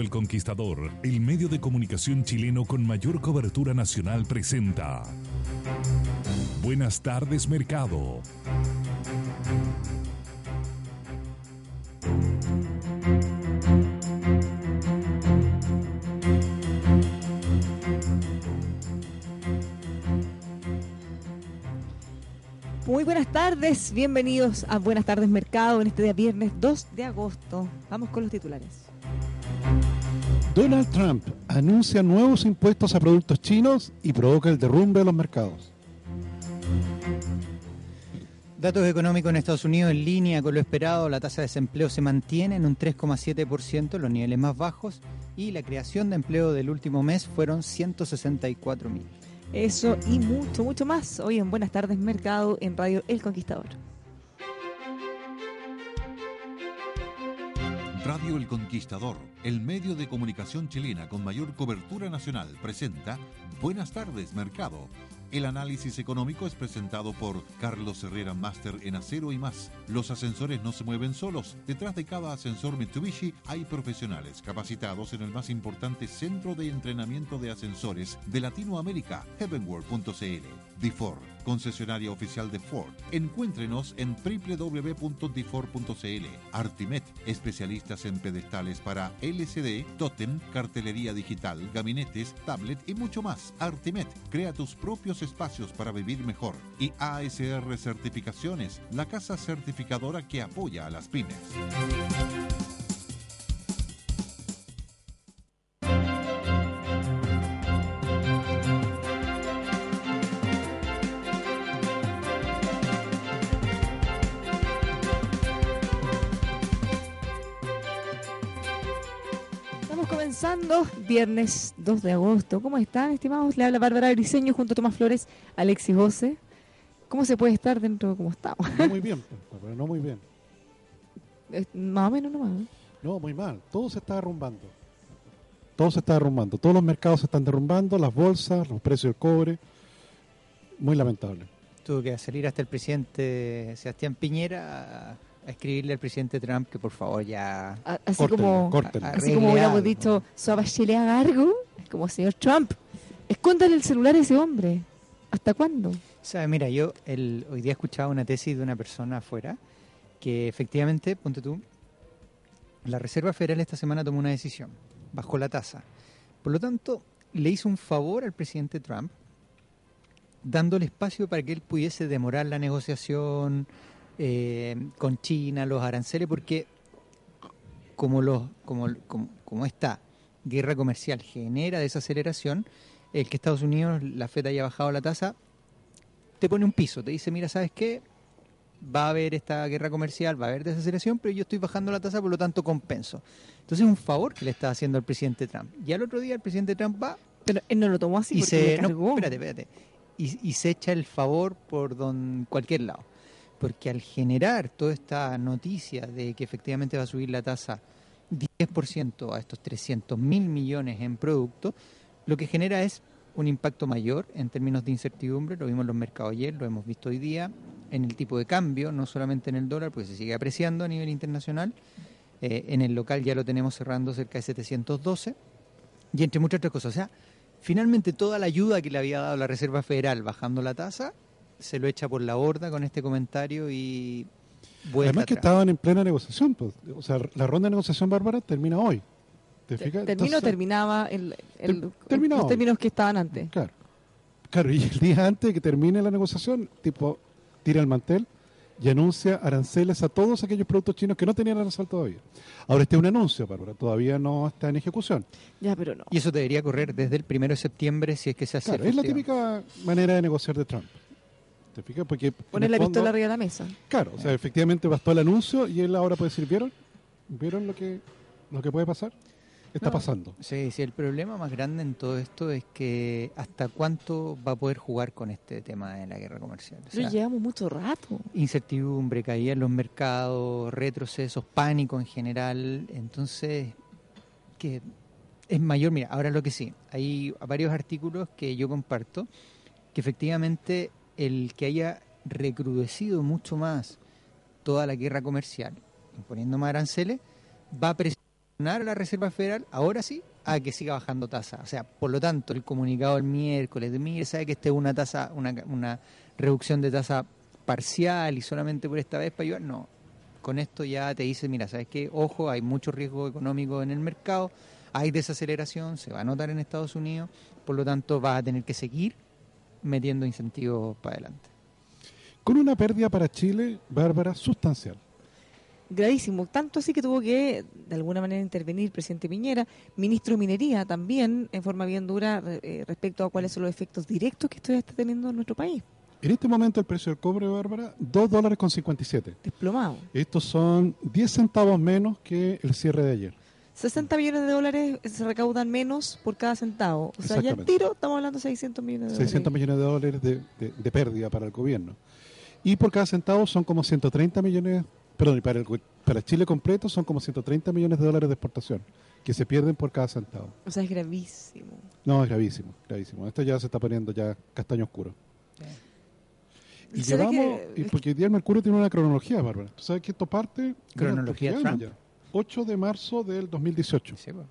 El Conquistador, el medio de comunicación chileno con mayor cobertura nacional, presenta. Buenas tardes, Mercado. Muy buenas tardes, bienvenidos a Buenas tardes Mercado en este día viernes 2 de agosto. Vamos con los titulares. Donald Trump anuncia nuevos impuestos a productos chinos y provoca el derrumbe de los mercados. Datos económicos en Estados Unidos en línea con lo esperado, la tasa de desempleo se mantiene en un 3,7%, los niveles más bajos, y la creación de empleo del último mes fueron 164 mil. Eso y mucho, mucho más hoy en Buenas tardes Mercado en Radio El Conquistador. Radio El Conquistador, el medio de comunicación chilena con mayor cobertura nacional, presenta Buenas tardes, Mercado. El análisis económico es presentado por Carlos Herrera Master en acero y más. Los ascensores no se mueven solos. Detrás de cada ascensor Mitsubishi hay profesionales capacitados en el más importante centro de entrenamiento de ascensores de Latinoamérica, heavenworld.cl. DeFord, concesionaria oficial de Ford. Encuéntrenos en www.diford.cl. Artimet, especialistas en pedestales para LCD, Totem, cartelería digital, gabinetes, tablet y mucho más. Artimet, crea tus propios espacios para vivir mejor. Y ASR Certificaciones, la casa certificadora que apoya a las pymes. Comenzando viernes 2 de agosto. ¿Cómo están, estimados? Le habla Bárbara Briseño junto a Tomás Flores, Alexis José. ¿Cómo se puede estar dentro de cómo estamos? No muy bien, pero no muy bien. Eh, Más o menos nomás. ¿eh? No, muy mal. Todo se está derrumbando. Todo se está derrumbando. Todos los mercados se están derrumbando, las bolsas, los precios del cobre. Muy lamentable. Tuvo que salir hasta el presidente Sebastián Piñera a, escribirle al presidente Trump que por favor ya... A- Así Córtenlo, como, córtenlo. así como hubiéramos dicho, Suabachele Gargo, como señor Trump. Escóndale el celular a ese hombre. ¿Hasta cuándo? ¿Sabes? Mira, yo el, hoy día escuchaba una tesis de una persona afuera que efectivamente, ponte tú, la Reserva Federal esta semana tomó una decisión, bajó la tasa. Por lo tanto, le hizo un favor al presidente Trump dándole espacio para que él pudiese demorar la negociación eh, con China, los aranceles, porque como, los, como, como, como esta guerra comercial genera desaceleración, el que Estados Unidos, la FED haya bajado la tasa, te pone un piso, te dice, mira, ¿sabes qué? Va a haber esta guerra comercial, va a haber desaceleración, pero yo estoy bajando la tasa, por lo tanto compenso. Entonces es un favor que le está haciendo al presidente Trump. Y al otro día el presidente Trump va Pero él no lo tomó así y porque se... No, espérate, espérate. Y, y se echa el favor por don, cualquier lado. Porque al generar toda esta noticia de que efectivamente va a subir la tasa 10% a estos 300 mil millones en producto, lo que genera es un impacto mayor en términos de incertidumbre, lo vimos en los mercados ayer, lo hemos visto hoy día, en el tipo de cambio, no solamente en el dólar, porque se sigue apreciando a nivel internacional, eh, en el local ya lo tenemos cerrando cerca de 712, y entre muchas otras cosas. O sea, finalmente toda la ayuda que le había dado la Reserva Federal bajando la tasa, se lo echa por la borda con este comentario y vuelta Además que atrás. estaban en plena negociación. pues. O sea, la ronda de negociación, Bárbara, termina hoy. ¿Te fijas? Entonces, terminaba el, el- Ter- los términos que estaban antes. Claro. Claro, y el día antes de que termine la negociación, tipo, tira el mantel y anuncia aranceles a todos aquellos productos chinos que no tenían arancel todavía. Ahora este es un anuncio, Bárbara, todavía no está en ejecución. Ya, pero no. Y eso debería correr desde el primero de septiembre si es que se hace Claro, es la típica manera de negociar de Trump. ¿Te fijas? Porque Poner la fondo- pistola arriba de la mesa. Claro, o sea, efectivamente bastó el anuncio y él ahora puede decir, ¿vieron? ¿Vieron lo que, lo que puede pasar? Está No. pasando. Sí, sí, el problema más grande en todo esto es que hasta cuánto va a poder jugar con este tema de la guerra comercial. O Pero llevamos mucho rato. incertidumbre, caída en los mercados, retrocesos, pánico en general. Entonces, que es mayor. Mira, ahora lo que sí, hay varios artículos que yo comparto que efectivamente el que haya recrudecido mucho más toda la guerra comercial, imponiendo más aranceles, va a presionar a la Reserva Federal, ahora sí, a que siga bajando tasa. O sea, por lo tanto, el comunicado el miércoles de mire, sabe que este es una tasa, una, una reducción de tasa parcial y solamente por esta vez para ayudar, no. Con esto ya te dice, mira, sabes qué, ojo, hay mucho riesgo económico en el mercado, hay desaceleración, se va a notar en Estados Unidos, por lo tanto va a tener que seguir metiendo incentivos para adelante. Con una pérdida para Chile, Bárbara, sustancial. Gravísimo. Tanto así que tuvo que, de alguna manera, intervenir el presidente Piñera, ministro de Minería también, en forma bien dura, eh, respecto a cuáles son los efectos directos que esto está teniendo en nuestro país. En este momento el precio del cobre, Bárbara, 2 dólares con 57. Desplomado. Estos son 10 centavos menos que el cierre de ayer. 60 millones de dólares se recaudan menos por cada centavo. O sea, ya Exactamente. tiro estamos hablando de 600 millones de 600 dólares. millones de dólares de, de- de pérdida para el gobierno. Y por cada centavo son como 130 millones, perdón, y para, el, para Chile completo son como 130 millones de dólares de exportación que se pierden por cada centavo. O sea, es gravísimo. No, es gravísimo, gravísimo. Esto ya se está poniendo ya castaño oscuro. Y ¿Será llevamos, que- y porque hoy día el Mercurio tiene una cronología, Bárbara. ¿Tú sabes que esto parte? ¿Cronología Trump? ya. 8 de marzo del 2018. Sí, pues.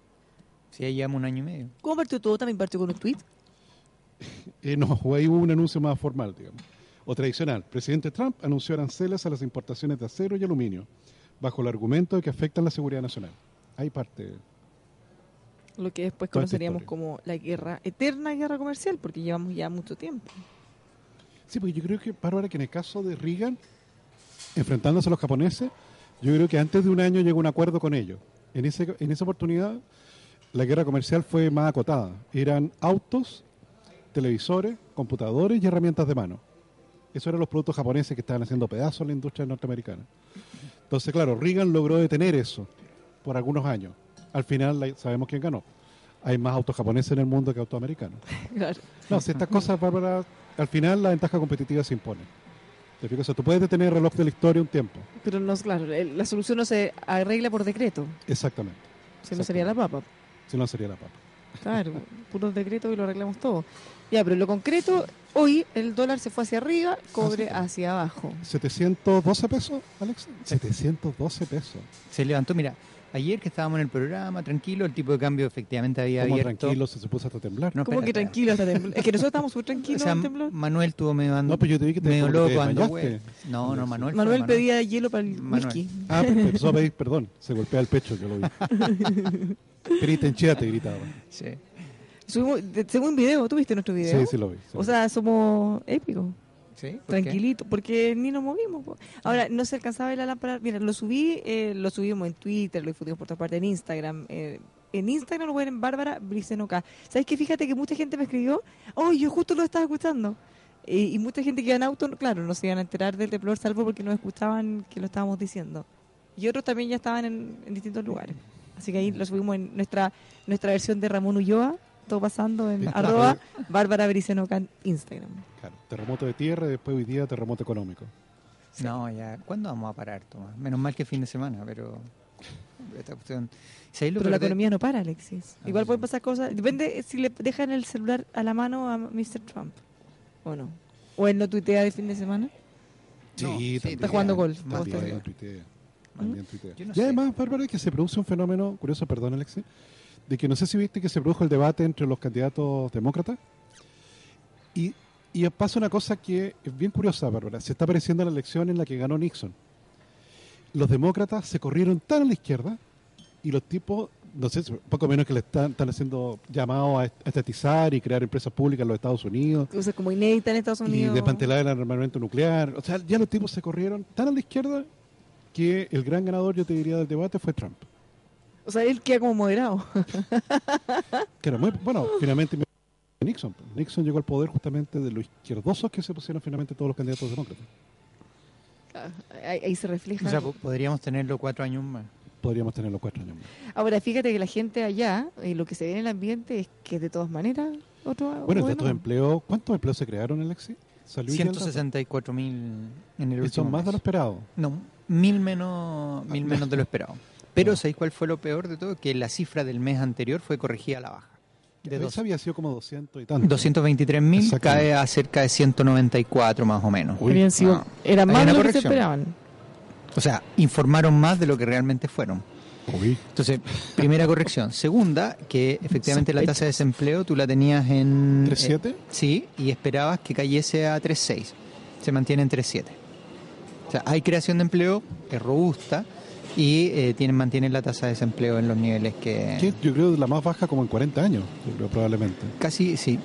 Sí, ya llevamos un año y medio. ¿Cómo partió todo? También partió con un tweet. Eh, no, ahí hubo un anuncio más formal, digamos. O tradicional. Presidente Trump anunció aranceles a las importaciones de acero y aluminio, bajo el argumento de que afectan la seguridad nacional. Ahí parte. Lo que después conoceríamos como la guerra, eterna guerra comercial, porque llevamos ya mucho tiempo. Sí, porque yo creo que, Bárbara, que en el caso de Reagan, enfrentándose a los japoneses, yo creo que antes de un año llegó un acuerdo con ellos. En, ese, en esa oportunidad, la guerra comercial fue más acotada. Eran autos, televisores, computadores y herramientas de mano. Esos eran los productos japoneses que estaban haciendo pedazos en la industria norteamericana. Entonces, claro, Reagan logró detener eso por algunos años. Al final, sabemos quién ganó. Hay más autos japoneses en el mundo que autos americanos. Claro. No, si estas cosas, Bárbara, al final la ventaja competitiva se impone. ¿Te fijas? O sea, tú puedes detener el reloj de la historia un tiempo. Pero no, claro, la solución no se arregla por decreto, Exactamente. si no sería la papa. Si no, sería la papa. Claro, puros decretos y lo arreglamos todo. Ya, pero en lo concreto, hoy el dólar se fue hacia arriba, cobre Ah, sí. hacia abajo. 712 pesos, Alex. 712 pesos. Se levantó, mira, ayer que estábamos en el programa, tranquilo, el tipo de cambio efectivamente había Como abierto. tranquilo, se, se puso hasta temblar. No, ¿Cómo que tranquilo hasta temblor? Es que nosotros estamos muy tranquilos O sea. Manuel tuvo medio, dando- No, pero yo te vi que te- medio te loco, vueltas. No, no, Manuel. fue Manuel pedía hielo para el Manuel. whisky. Ah, pero empezó a pedir perdón. Se golpea el pecho, yo lo vi. Penitenciate, gritaba. Sí. Subimos, según un video, ¿tú viste nuestro video? Sí, sí lo vi. sí O sea, somos épicos, Tranquilitos, porque ni nos movimos. Ahora, no se alcanzaba la lámpara. Mira, lo subí, eh, lo subimos en Twitter, lo difundimos por todas partes, en Instagram. eh, en Instagram lo pueden en Bárbara Bricenoca. ¿Sabes qué? Fíjate que mucha gente me escribió, oh, yo justo lo estaba escuchando. Y, y mucha gente que iba en auto, claro, no se iban a enterar del temblor, salvo porque no escuchaban que lo estábamos diciendo. Y otros también ya estaban en, en distintos lugares. Así que ahí lo subimos en nuestra nuestra versión de Ramón Ulloa, todo pasando en Está. arroba Bárbara Bricenoca en Instagram. Claro, terremoto de tierra y después hoy día terremoto económico. No, ya. ¿Cuándo vamos a parar, Tomás? Menos mal que fin de semana, pero. Esta cuestión. ¿Sabéis lo Pero la economía no para, Alexis. Ah, Igual sí. pueden pasar cosas. Depende si le dejan el celular a la mano a Mr. Trump o no. O él no tuitea de fin de semana. No, sí, está jugando golf, También tuitea, también tuitea. Y sé. además, Bárbara, que se produce un fenómeno curioso, perdón, Alexis, de que no sé si viste que se produjo el debate entre los candidatos demócratas. Y, y pasa una cosa que es bien curiosa, Bárbara. Se está pareciendo a la elección en la que ganó Nixon. Los demócratas se corrieron tan a la izquierda y los tipos, no sé, poco menos que le están, están haciendo llamados a est- a estatizar y crear empresas públicas en los Estados Unidos Cosas como inédita en Estados y Unidos. desmantelar el armamento nuclear. O sea, ya los tipos se corrieron tan a la izquierda que el gran ganador, yo te diría, del debate fue Trump. O sea, él queda como moderado. Que era muy, bueno, finalmente Nixon. Nixon llegó al poder justamente de los izquierdosos que se pusieron finalmente todos los candidatos demócratas. Ah, Ahí, ahí se refleja. O sea, po- podríamos tenerlo cuatro años más. Podríamos tener los cuatro años más. Ahora, fíjate que la gente allá, eh, lo que se ve en el ambiente es que de todas maneras, otro. Bueno, de estos gobierno. empleos, ¿cuántos empleos se crearon, Alexi? Salió hoy día el dato. 164 mil en el Y último son más de mes. lo esperado. No, mil menos, mil Ah, menos de lo esperado. Pero. ¿sabéis cuál fue lo peor de todo? Que la cifra del mes anterior fue corregida a la baja. De dos- había sido como 200 y tanto. 223 mil cae a cerca de 194 más o menos. Uy, Habían sido, ah. era más de lo que se esperaban. O sea, informaron más de lo que realmente fueron. Uy, Entonces, primera corrección. Segunda, que efectivamente la tasa de desempleo tú la tenías en... 3.7. eh, sí, y esperabas que cayese a 3.6. Se mantiene en 3.7. O sea, hay creación de empleo, es robusta, y eh, tienen, mantienen la tasa de desempleo en los niveles que... yo creo que la más baja como en 40 años, yo creo probablemente. Casi, sí,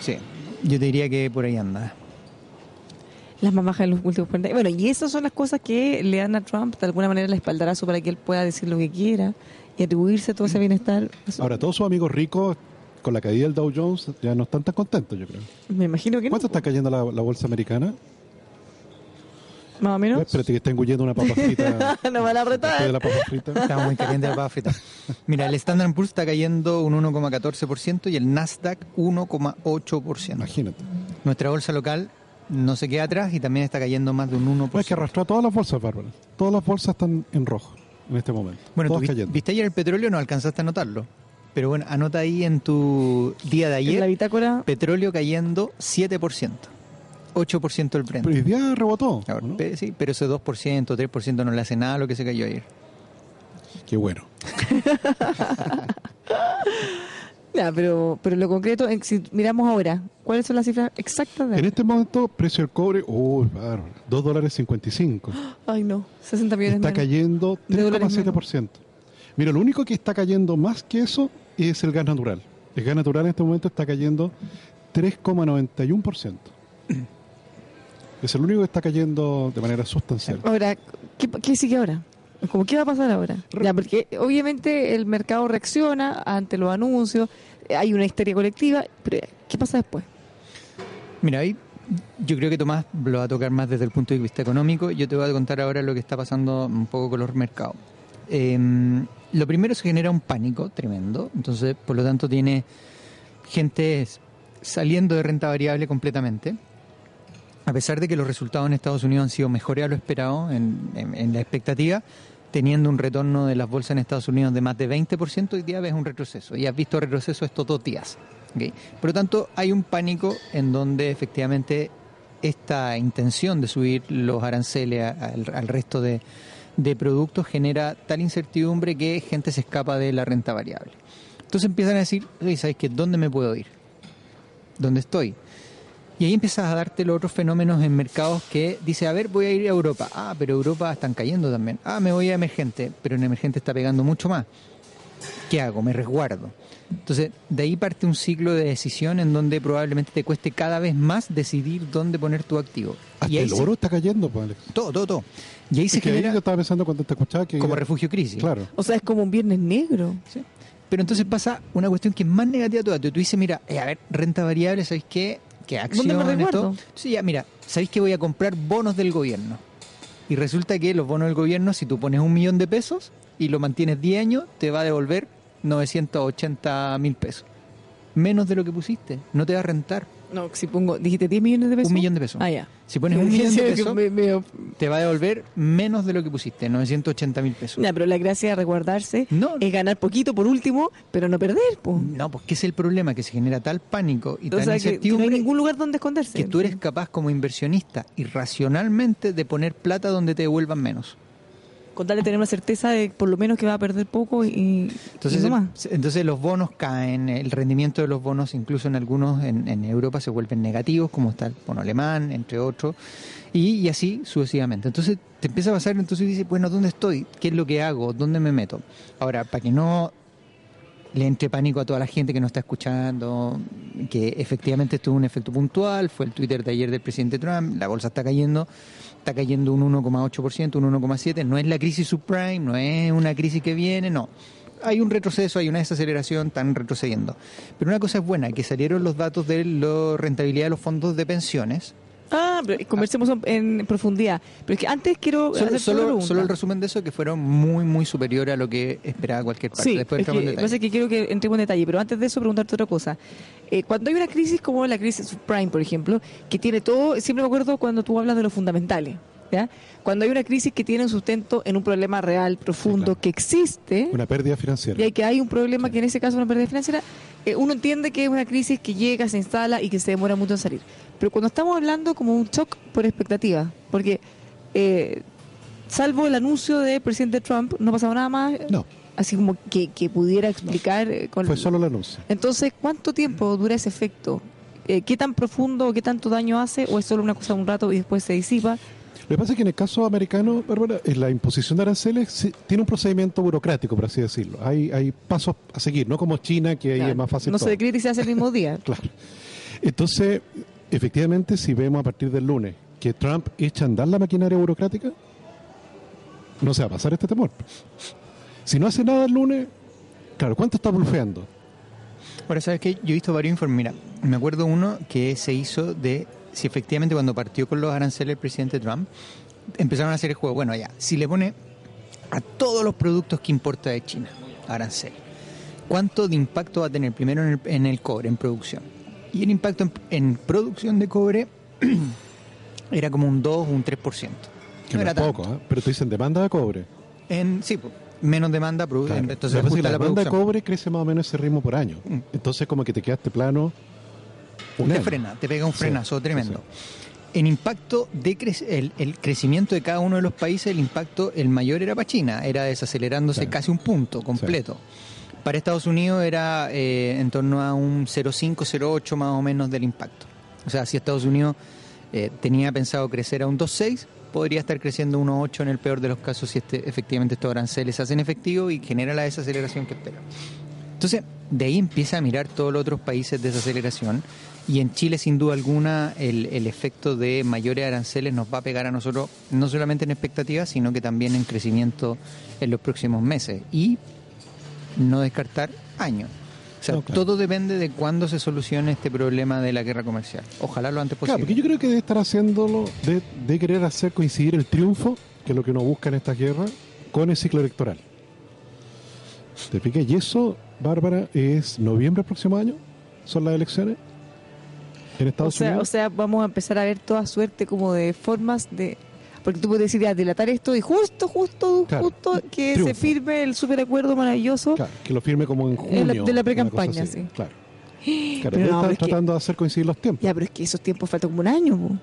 sí. Yo te diría que por ahí anda. Las más bajas en los últimos 40 Bueno, y esas son las cosas que le dan a Trump de alguna manera el espaldarazo para que él pueda decir lo que quiera y atribuirse todo ese bienestar. Ahora, todos sus amigos ricos, con la caída del Dow Jones, ya no están tan contentos, yo creo. me imagino que no. ¿Cuánto está cayendo la, la bolsa americana? Más o menos. Espérate que está engullendo una papa frita. no van a después de la papa frita. Está muy caliente la papa frita. Mira, el Standard Poor's está cayendo un 1,14% y el Nasdaq 1,8%. Imagínate. Nuestra bolsa local no se queda atrás y también está cayendo más de un 1%. Pues que arrastró a todas las bolsas, Bárbara. Todas las bolsas están en rojo en este momento. bueno, tú todas vi- cayendo. viste ayer el petróleo, no alcanzaste a notarlo. Pero bueno, anota ahí en tu día de En la ayer, bitácora. petróleo cayendo 7%. 8% el Brent. Pero hoy día rebotó. A ver, ¿no? pe- sí, pero ese 2%, 3% no le hace nada a lo que se cayó ayer. Qué bueno. Ya, pero, pero lo concreto, si miramos ahora, ¿cuáles son las cifras exactas de En este momento, precio del cobre, uy, bárbaro, 2 dólares 55. Ay, no, 60 millones Está menos. cayendo De dólares 3,7%. Mira, lo único que está cayendo más que eso es el gas natural. El gas natural en este momento está cayendo 3,91%. Es el único que está cayendo de manera sustancial. Ahora, ¿qué, qué sigue ahora? Como, ¿Qué va a pasar ahora? Ya, porque obviamente el mercado reacciona ante los anuncios, eh, hay una histeria colectiva, pero ¿qué pasa después? Mira, ahí yo creo que Tomás lo va a tocar más desde el punto de vista económico. Yo te voy a contar ahora lo que está pasando un poco con los mercados. Eh, lo primero se genera un pánico tremendo, entonces por lo tanto tiene gente saliendo de renta variable completamente. A pesar de que los resultados en Estados Unidos han sido mejores a lo esperado en, en- en la expectativa, teniendo un retorno de las bolsas en Estados Unidos de más de 20%, hoy día ves un retroceso. Y has visto retroceso estos dos días. Por lo tanto, hay un pánico en donde efectivamente esta intención de subir los aranceles al, al resto de, productos genera tal incertidumbre que gente se escapa de la renta variable. Entonces empiezan a decir, ¿sabes qué? ¿Dónde me puedo ir? ¿Dónde estoy? Y ahí empiezas a darte los otros fenómenos en mercados que dice, a ver, voy a ir a Europa. Ah, pero Europa están cayendo también. Ah, me voy a emergente, pero en emergente está pegando mucho más. ¿Qué hago? Me resguardo. Entonces, de ahí parte un ciclo de decisión en donde probablemente te cueste cada vez más decidir dónde poner tu activo. Hasta y ahí el se- oro está cayendo, pues, Alex. todo, todo, todo. Y ahí se Es que ahí genera yo estaba pensando cuando te escuchaba que... como refugio crisis. Claro. O sea, es como un viernes negro. ¿sí? Pero entonces pasa una cuestión que es más negativa todavía. Tú dices, mira, eh, a ver, renta variable, ¿sabéis qué? ¿Qué acción? ¿Dónde me resguardo? esto? Sí, ya, mira, ¿sabéis que voy a comprar bonos del gobierno? Y resulta que los bonos del gobierno, si tú pones un millón de pesos y lo mantienes 10 años, te va a devolver 980 mil pesos. Menos de lo que pusiste. No te va a rentar No, si pongo, dijiste 10 millones de pesos. un millón de pesos. Ah, ya. Si pones un millón de pesos, me- me- te va a devolver menos de lo que pusiste, 980 mil pesos. Ya, pero la gracia de resguardarse No. es ganar poquito por último, pero no perder. No, pues ¿qué es el problema? Que se genera tal pánico y O tal sea, que, que no hay ningún lugar donde esconderse. que tú eres capaz como inversionista irracionalmente de poner plata donde te devuelvan menos. Con tal de tener una certeza de por lo menos que va a perder poco y, Entonces, y no más. entonces los bonos caen, el rendimiento de los bonos incluso en algunos en, en Europa se vuelven negativos, como está el bono alemán, entre otros, y, y así sucesivamente. Entonces te empieza a pasar, entonces dices, bueno, ¿dónde estoy? ¿Qué es lo que hago? ¿Dónde me meto? Ahora, para que no le entre pánico a toda la gente que nos está escuchando, que efectivamente esto es un efecto puntual, fue el Twitter de ayer del presidente Trump, la bolsa está cayendo, está cayendo un 1,8%, un 1,7%, no es la crisis subprime, no es una crisis que viene, no. hay un retroceso, hay una desaceleración, están retrocediendo. Pero una cosa es buena, que salieron los datos de la rentabilidad de los fondos de pensiones. Ah, pero conversemos en profundidad. Pero es que antes quiero Solo, hacer solo, solo el resumen de eso, que fueron muy, muy superiores a lo que esperaba cualquier parte. Sí, Después es que, en pasa que quiero que entremos en detalle, pero antes de eso preguntarte otra cosa. Eh, cuando hay una crisis como la crisis subprime, por ejemplo, que tiene todo, siempre me acuerdo cuando tú hablas de los fundamentales, ¿ya? Cuando hay una crisis que tiene un sustento en un problema real, profundo, claro. que existe, Una pérdida financiera. y hay que hay un problema que en ese caso es una pérdida financiera, eh, uno entiende que es una crisis que llega, se instala y que se demora mucho en salir. Pero cuando estamos hablando como un shock por expectativa, porque eh, salvo el anuncio del presidente Trump, no ha pasado nada más, No, así como que, que pudiera explicar eh, con fue solo el anuncio. entonces ¿cuánto tiempo dura ese efecto? Eh, ¿Qué tan profundo o qué tanto daño hace o es solo una cosa de un rato y después se disipa? Lo que pasa es que en el caso americano, Bárbara, en la imposición de aranceles sí, tiene un procedimiento burocrático, por así decirlo. Hay, hay pasos a seguir, no como China, que ahí Claro, es más fácil. no se decreta y se hace el mismo día. Claro. Entonces, efectivamente, si vemos a partir del lunes que Trump echa a andar la maquinaria burocrática, no se va a pasar este temor. Si no hace nada el lunes, claro, ¿cuánto está blufeando? Ahora, ¿sabes qué? Yo he visto varios informes. Mira, me acuerdo uno que se hizo de si efectivamente cuando partió con los aranceles el presidente Trump, empezaron a hacer el juego. Bueno, ya, si le pone a todos los productos que importa de China arancel, ¿cuánto de impacto va a tener primero en el, en el cobre, en producción? Y el impacto en, en producción de cobre era como un 2 o un 3%. Que no era es tanto. poco, ¿eh? pero tú dices demanda de cobre. En, sí, pues, menos demanda, produ- Claro. entonces la la demanda de cobre crece más o menos ese ritmo por año. Mm. Entonces, como que te quedaste plano. Un te frena, te pega un Sí, frenazo sí, tremendo. En impacto de cre- el, el crecimiento de cada uno de los países, el impacto, el mayor era para China, era desacelerándose Claro. casi un punto completo. Para Estados Unidos era eh, en torno a un 0,5, 0,8 más o menos del impacto. O sea, si Estados Unidos eh, tenía pensado crecer a un 2,6, podría estar creciendo 1,8 en el peor de los casos si este, efectivamente estos aranceles se hacen efectivos y genera la desaceleración que espera. Entonces, de ahí empieza a mirar todos los otros países de desaceleración y en Chile, sin duda alguna, el, el efecto de mayores aranceles nos va a pegar a nosotros, no solamente en expectativas, sino que también en crecimiento en los próximos meses y no descartar años. O sea, No, claro. todo depende de cuándo se solucione este problema de la guerra comercial. Ojalá lo antes Claro, posible. porque yo creo que debe estar haciéndolo, de, de querer hacer coincidir el triunfo, que es lo que uno busca en esta guerra, con el ciclo electoral. ¿Te fijas? Y eso, Bárbara, es noviembre del próximo año, son las elecciones en O Estados sea, o Unidos. sea, vamos a empezar a ver toda suerte como de formas de... Porque tú puedes decir, ya, dilatar esto y justo, justo, Claro, justo que triunfo. se firme el superacuerdo maravilloso. Claro, que lo firme como en En la- junio. de la precampaña, sí. Claro. Claro, Pero no, estar pero es que- tratando de hacer coincidir los tiempos. Ya, pero es que esos tiempos faltan como un año. po.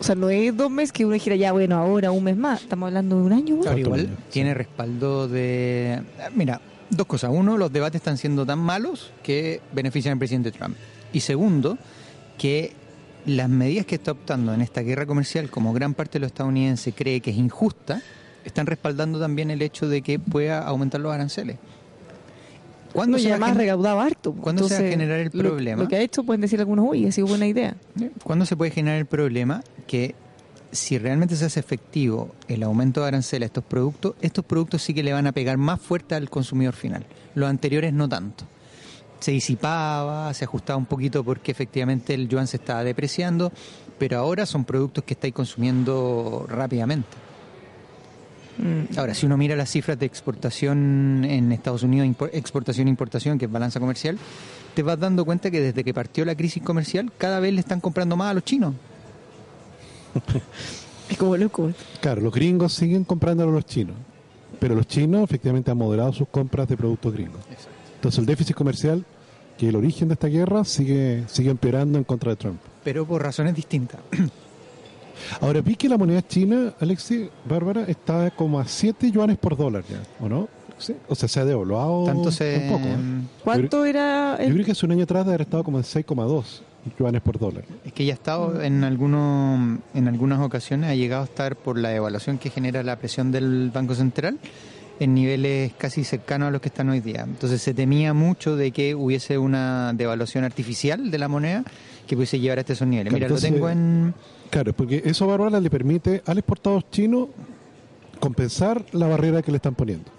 O sea, no es dos meses que uno dijera, ya, bueno, ahora un mes más. Estamos hablando de un año. Claro, igual año, sí. tiene respaldo de... Mira, dos cosas. Uno, los debates están siendo tan malos que benefician al presidente Trump. Y segundo, que las medidas que está optando en esta guerra comercial, como gran parte de los estadounidenses cree que es injusta, están respaldando también el hecho de que pueda aumentar los aranceles. Cuando ¿Cuándo se ya va a más gen- recaudado harto. ¿Cuándo se va a generar el problema? Lo, que ha hecho, pueden decir algunos, uy, ha sido buena idea. ¿Cuándo se puede generar el problema que si realmente se hace efectivo el aumento de arancel a estos productos, estos productos sí que le van a pegar más fuerte al consumidor final. Los anteriores no tanto. Se disipaba, se ajustaba un poquito porque efectivamente el yuan se estaba depreciando, pero ahora son productos que estáis consumiendo rápidamente. Mm. Ahora, si uno mira las cifras de exportación en Estados Unidos, exportación e importación, que es balanza comercial, te vas dando cuenta que desde que partió la crisis comercial, cada vez le están comprando más a los chinos. Es como loco. Claro, los gringos siguen comprándolo a los chinos, pero los chinos efectivamente han moderado sus compras de productos gringos. Entonces el déficit comercial, que el origen de esta guerra, sigue, sigue empeorando en contra de Trump. Pero por razones distintas. Ahora vi que la moneda china, Alexi, Bárbara, está como a 7 yuanes por dólar ya, ¿o no? Sí. O sea, se ha devaluado Tanto se... un poco. ¿eh? ¿Cuánto era Yo el creo que hace un año atrás de haber estado como en 6,2 yuanes por dólar. Es que ya ha estado en, algunos, en algunas ocasiones, ha llegado a estar por la evaluación que genera la presión del Banco Central en niveles casi cercanos a los que están hoy día. Entonces se temía mucho de que hubiese una devaluación artificial de la moneda que pudiese llevar a estos niveles. Claro, Mira, entonces- lo tengo en... Claro, porque eso, Bárbara, le permite al exportador chino compensar la barrera que le están poniendo.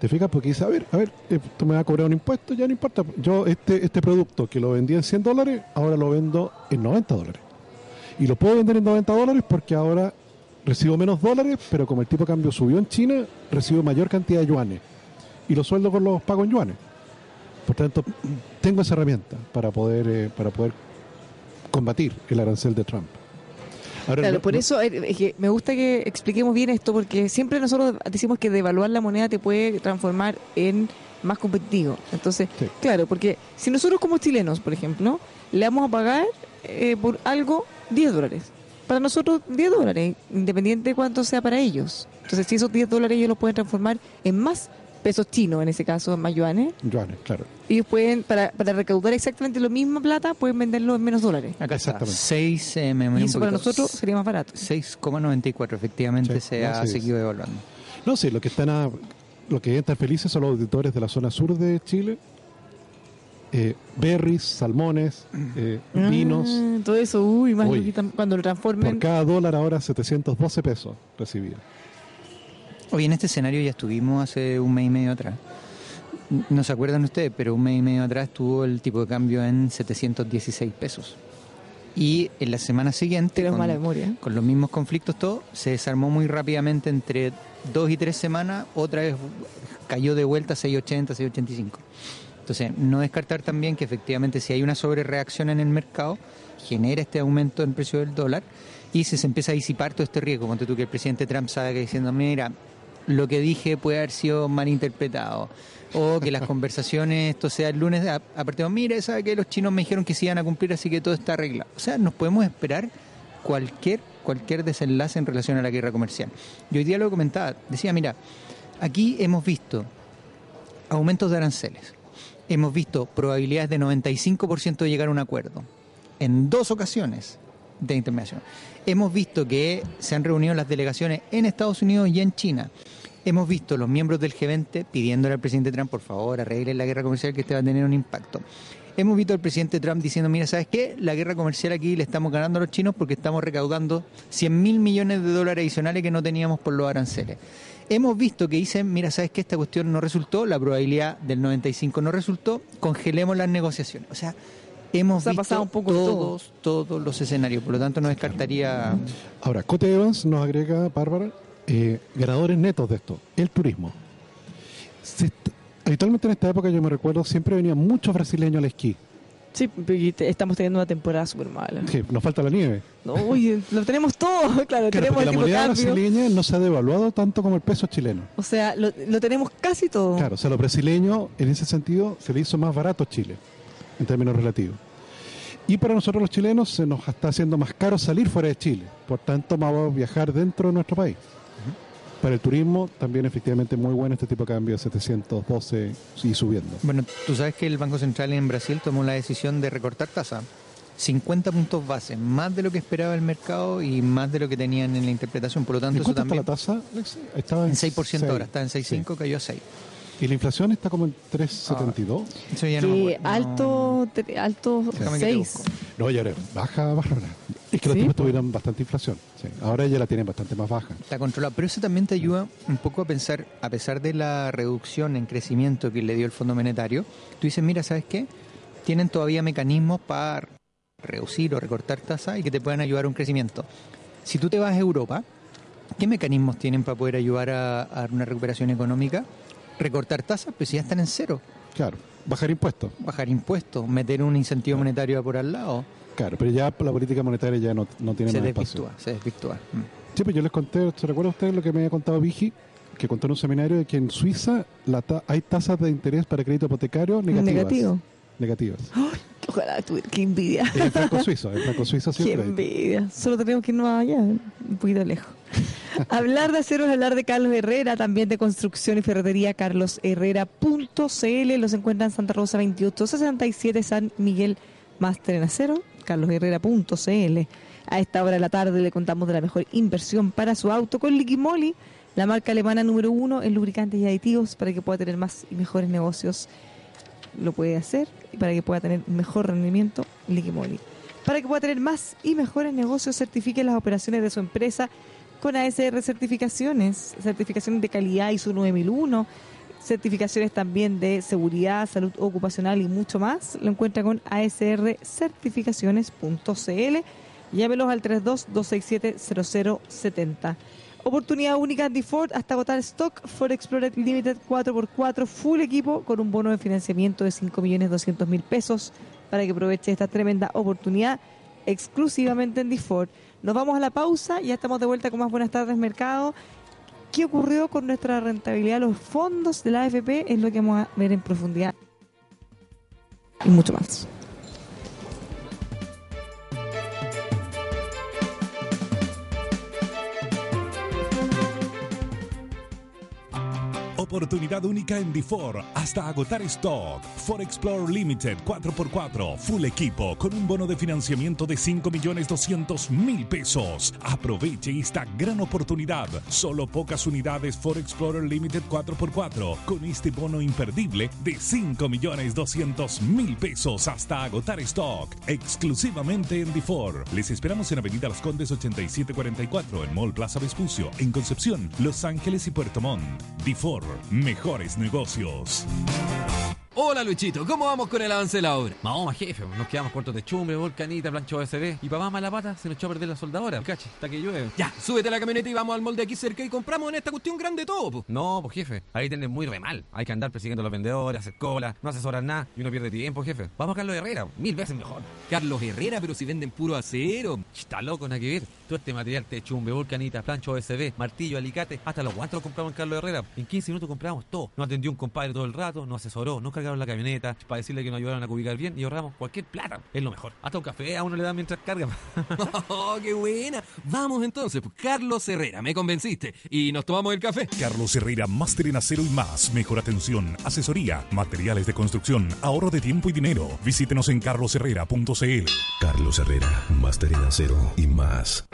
¿Te fijas? Porque dice, a ver, a ver, eh, tú me vas a cobrar un impuesto, ya no importa. Yo este, este producto que lo vendía en 100 dólares, ahora lo vendo en 90 dólares. Y lo puedo vender en 90 dólares porque ahora recibo menos dólares, pero como el tipo de cambio subió en China, recibo mayor cantidad de yuanes. Y los sueldos con los pago en yuanes. Por tanto, tengo esa herramienta para poder, eh, para poder combatir el arancel de Trump. Ahora, Claro, no- por no- eso eh, es que me gusta que expliquemos bien esto, porque siempre nosotros decimos que devaluar la moneda te puede transformar en más competitivo. Entonces, Sí. claro, porque si nosotros como chilenos, por ejemplo, le vamos a pagar eh, por algo 10 dólares, para nosotros 10 dólares, independiente de cuánto sea para ellos. Entonces, si esos 10 dólares ellos los pueden transformar en más pesos chinos, en ese caso, en más yuanes, yuanes, claro. ellos pueden, para, para recaudar exactamente lo mismo plata, pueden venderlo en menos dólares. Acá está. Exactamente. 6, eh, me Y eso para nosotros sería más barato. 6,94 efectivamente Sí, se no, ha sí, seguido evaluando. No sé, lo que están a- lo que deben estar felices son los auditores de la zona sur de Chile. Eh, berries, salmones, eh, vinos. Ah, todo eso, uy, más Uy. lo cuando lo Por transformen. cada dólar ahora 712 pesos recibía. Hoy en este escenario ya estuvimos hace un mes y medio atrás. No se acuerdan ustedes, pero un mes y medio atrás estuvo el tipo de cambio en 716 pesos. Y en la semana siguiente, con, mala memoria. con los mismos conflictos, todo se desarmó muy rápidamente entre dos y tres semanas. Otra vez cayó de vuelta a 680, 685. Entonces, no descartar también que efectivamente si hay una sobrereacción en el mercado, genera este aumento en el precio del dólar y si se empieza a disipar todo este riesgo. Ponte tú que el presidente Trump salga diciendo, mira, lo que dije puede haber sido malinterpretado. O que las conversaciones, esto sea el lunes, a, a partir de, mira, sabe que los chinos me dijeron que se iban a cumplir, así que todo está arreglado. O sea, nos podemos esperar cualquier, cualquier desenlace en relación a la guerra comercial. Y hoy día lo comentaba, decía, mira, aquí hemos visto aumentos de aranceles, hemos visto probabilidades de 95% de llegar a un acuerdo en dos ocasiones de intermediación. Hemos visto que se han reunido las delegaciones en Estados Unidos y en China. Hemos visto los miembros del G20 pidiéndole al presidente Trump, por favor, arregle la guerra comercial que este va a tener un impacto. Hemos visto al presidente Trump diciendo, mira, ¿sabes qué? La guerra comercial aquí le estamos ganando a los chinos porque estamos recaudando 100 mil millones de dólares adicionales que no teníamos por los aranceles. Hemos visto que dicen, mira, ¿sabes qué? Esta cuestión no resultó, la probabilidad del 95 no resultó, congelemos las negociaciones. O sea, hemos Se ha visto pasado un poco todo. todos, todos los escenarios, por lo tanto no descartaría... Ahora, Cote Evans nos agrega, Bárbara, eh, ganadores netos de esto, el turismo. Se habitualmente en esta época, yo me recuerdo, siempre venían muchos brasileños al esquí. Sí, estamos teniendo una temporada súper mala. Que nos falta la nieve. No, oye, lo tenemos todo, claro, Claro, tenemos el la tipo moneda cambio. brasileña no se ha devaluado tanto como el peso chileno. O sea, lo, lo tenemos casi todo. Claro, o sea, los brasileños, en ese sentido, se le hizo más barato Chile, en términos relativos. Y para nosotros los chilenos se nos está haciendo más caro salir fuera de Chile. Por tanto, vamos a viajar dentro de nuestro país. Para el turismo, también efectivamente muy bueno este tipo de cambio de 712 y subiendo. Bueno, tú sabes que el Banco Central en Brasil tomó la decisión de recortar tasa. 50 puntos base, más de lo que esperaba el mercado y más de lo que tenían en la interpretación. Por lo tanto, ¿En eso cuánto está también... la tasa? Alexis? Estaba En 6% ahora, está en Sí. 6,5, cayó a 6. Y la inflación está como en 3,72. Eso ya no acuerdo, no. alto, tre- alto Déjame que te 6. busco. No, ya baja, baja. Es que los Sí, tipos tuvieron bastante inflación. sí. Ahora ya la tienen bastante más baja. Está controlado, pero eso también te ayuda un poco a pensar, a pesar de la reducción en crecimiento que le dio el Fondo Monetario, tú dices, mira, ¿sabes qué? Tienen todavía mecanismos para reducir o recortar tasas y que te puedan ayudar a un crecimiento. Si tú te vas a Europa, ¿qué mecanismos tienen para poder ayudar a, a una recuperación económica? Recortar tasas, pues si ya están en cero. Claro, bajar impuestos. Bajar impuestos, meter un incentivo monetario por al lado, Claro, pero ya la política monetaria ya no, no tiene se más espacio. desvirtúa, se desvirtúa. Mm. Sí, pues yo les conté, ¿se recuerda usted lo que me había contado Vigi? Que contó en un seminario de que en Suiza la ta- hay tasas de interés para crédito hipotecario negativas. Negativo. Negativas. Ojalá tuviera, qué envidia. En franco suizo, en franco suizo Qué siempre. hay. envidia. Solo tenemos que irnos allá, un poquito lejos. hablar de acero es hablar de Carlos Herrera, también de construcción y ferretería carlosherrera.cl. Los encuentran en Santa Rosa 2867 San Miguel Máster en Acero, carlosherrera.cl. A esta hora de la tarde le contamos de la mejor inversión para su auto con Liquimoli, la marca alemana número uno en lubricantes y aditivos para que pueda tener más y mejores negocios. Lo puede hacer y para que pueda tener mejor rendimiento, Liquimoli. Para que pueda tener más y mejores negocios, certifique las operaciones de su empresa con ASR Certificaciones, certificaciones de calidad ISO 9001, certificaciones también de seguridad, salud ocupacional y mucho más, lo encuentra con asrcertificaciones.cl. Llámelos al 32-267-0070. Oportunidad única en Ford hasta agotar stock. Ford Explorer Limited 4x4 full equipo con un bono de financiamiento de 5.200.000 pesos para que aproveche esta tremenda oportunidad exclusivamente en Ford. Nos vamos a la pausa, ya estamos de vuelta con más Buenas tardes Mercado. ¿Qué ocurrió con nuestra rentabilidad? Los fondos de la AFP es lo que vamos a ver en profundidad y mucho más. Oportunidad única en DeFord hasta agotar stock. Ford Explorer Limited 4x4, full equipo con un bono de financiamiento de 5 millones 200 mil pesos. Aproveche esta gran oportunidad. Solo pocas unidades Ford Explorer Limited 4x4 con este bono imperdible de 5 millones 200 mil pesos hasta agotar stock. Exclusivamente en DeFord. Les esperamos en Avenida Los Condes 8744 en Mall Plaza Vespucio, en Concepción, Los Ángeles y Puerto Montt. DeFord mejores negocios. Hola Luchito, ¿cómo vamos con el avance de la obra? Vamos, jefe, nos quedamos cortos de chumbre, volcanita, plancho OSB. Y para más mala pata se nos echó a perder la soldadora, caché, hasta que llueve. Ya, súbete a la camioneta y vamos al molde aquí cerca y compramos en esta cuestión grande todo, po. No, pues jefe, ahí tenés muy re mal. Hay que andar persiguiendo a los vendedores, hacer cola, no asesorar nada y uno pierde tiempo, jefe. Vamos a Carlos Herrera, mil veces mejor. Carlos Herrera, pero si venden puro acero. Está loco, nada que ver. Todo este material de chumbe, volcanita, plancho OSB, martillo, alicate, hasta los guantes los compramos en Carlos Herrera. En 15 minutos compramos todo. No atendió un compadre todo el rato, no asesoró, no cargaron la camioneta para decirle que nos ayudaron a ubicar bien y ahorramos cualquier plata. Es lo mejor. Hasta un café a uno le dan mientras carga. ¡Oh, qué buena! Vamos entonces, pues, Carlos Herrera, me convenciste. Y nos tomamos el café. Carlos Herrera, máster en acero y más. Mejor atención, asesoría, materiales de construcción, ahorro de tiempo y dinero. Visítenos en carlosherrera.cl. Carlos Herrera, máster en acero y más.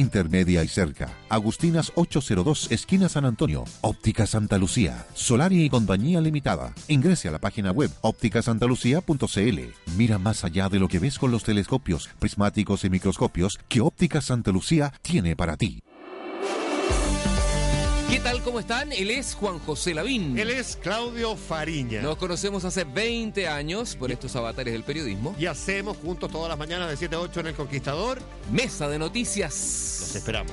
intermedia y cerca. Agustinas 802, esquina San Antonio. Óptica Santa Lucía. Solari y compañía limitada. Ingrese a la página web ópticasantalucía.cl. Mira más allá de lo que ves con los telescopios, prismáticos y microscopios que Óptica Santa Lucía tiene para ti. ¿Qué tal? ¿Cómo están? Él es Juan José Lavín. Él es Claudio Fariña. Nos conocemos hace 20 años por estos avatares del periodismo. Y hacemos juntos todas las mañanas de 7 a 8 en El Conquistador. Mesa de noticias. Los esperamos.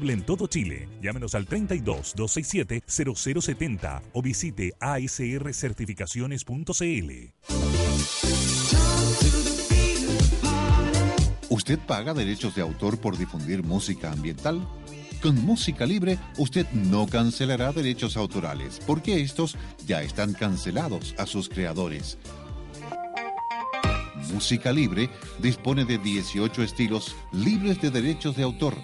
en todo Chile. Llámenos al 32 267 0070 o visite asrcertificaciones.cl. ¿Usted paga derechos de autor por difundir música ambiental? Con Música Libre, usted no cancelará derechos autorales, porque estos ya están cancelados a sus creadores. Música Libre dispone de 18 estilos libres de derechos de autor.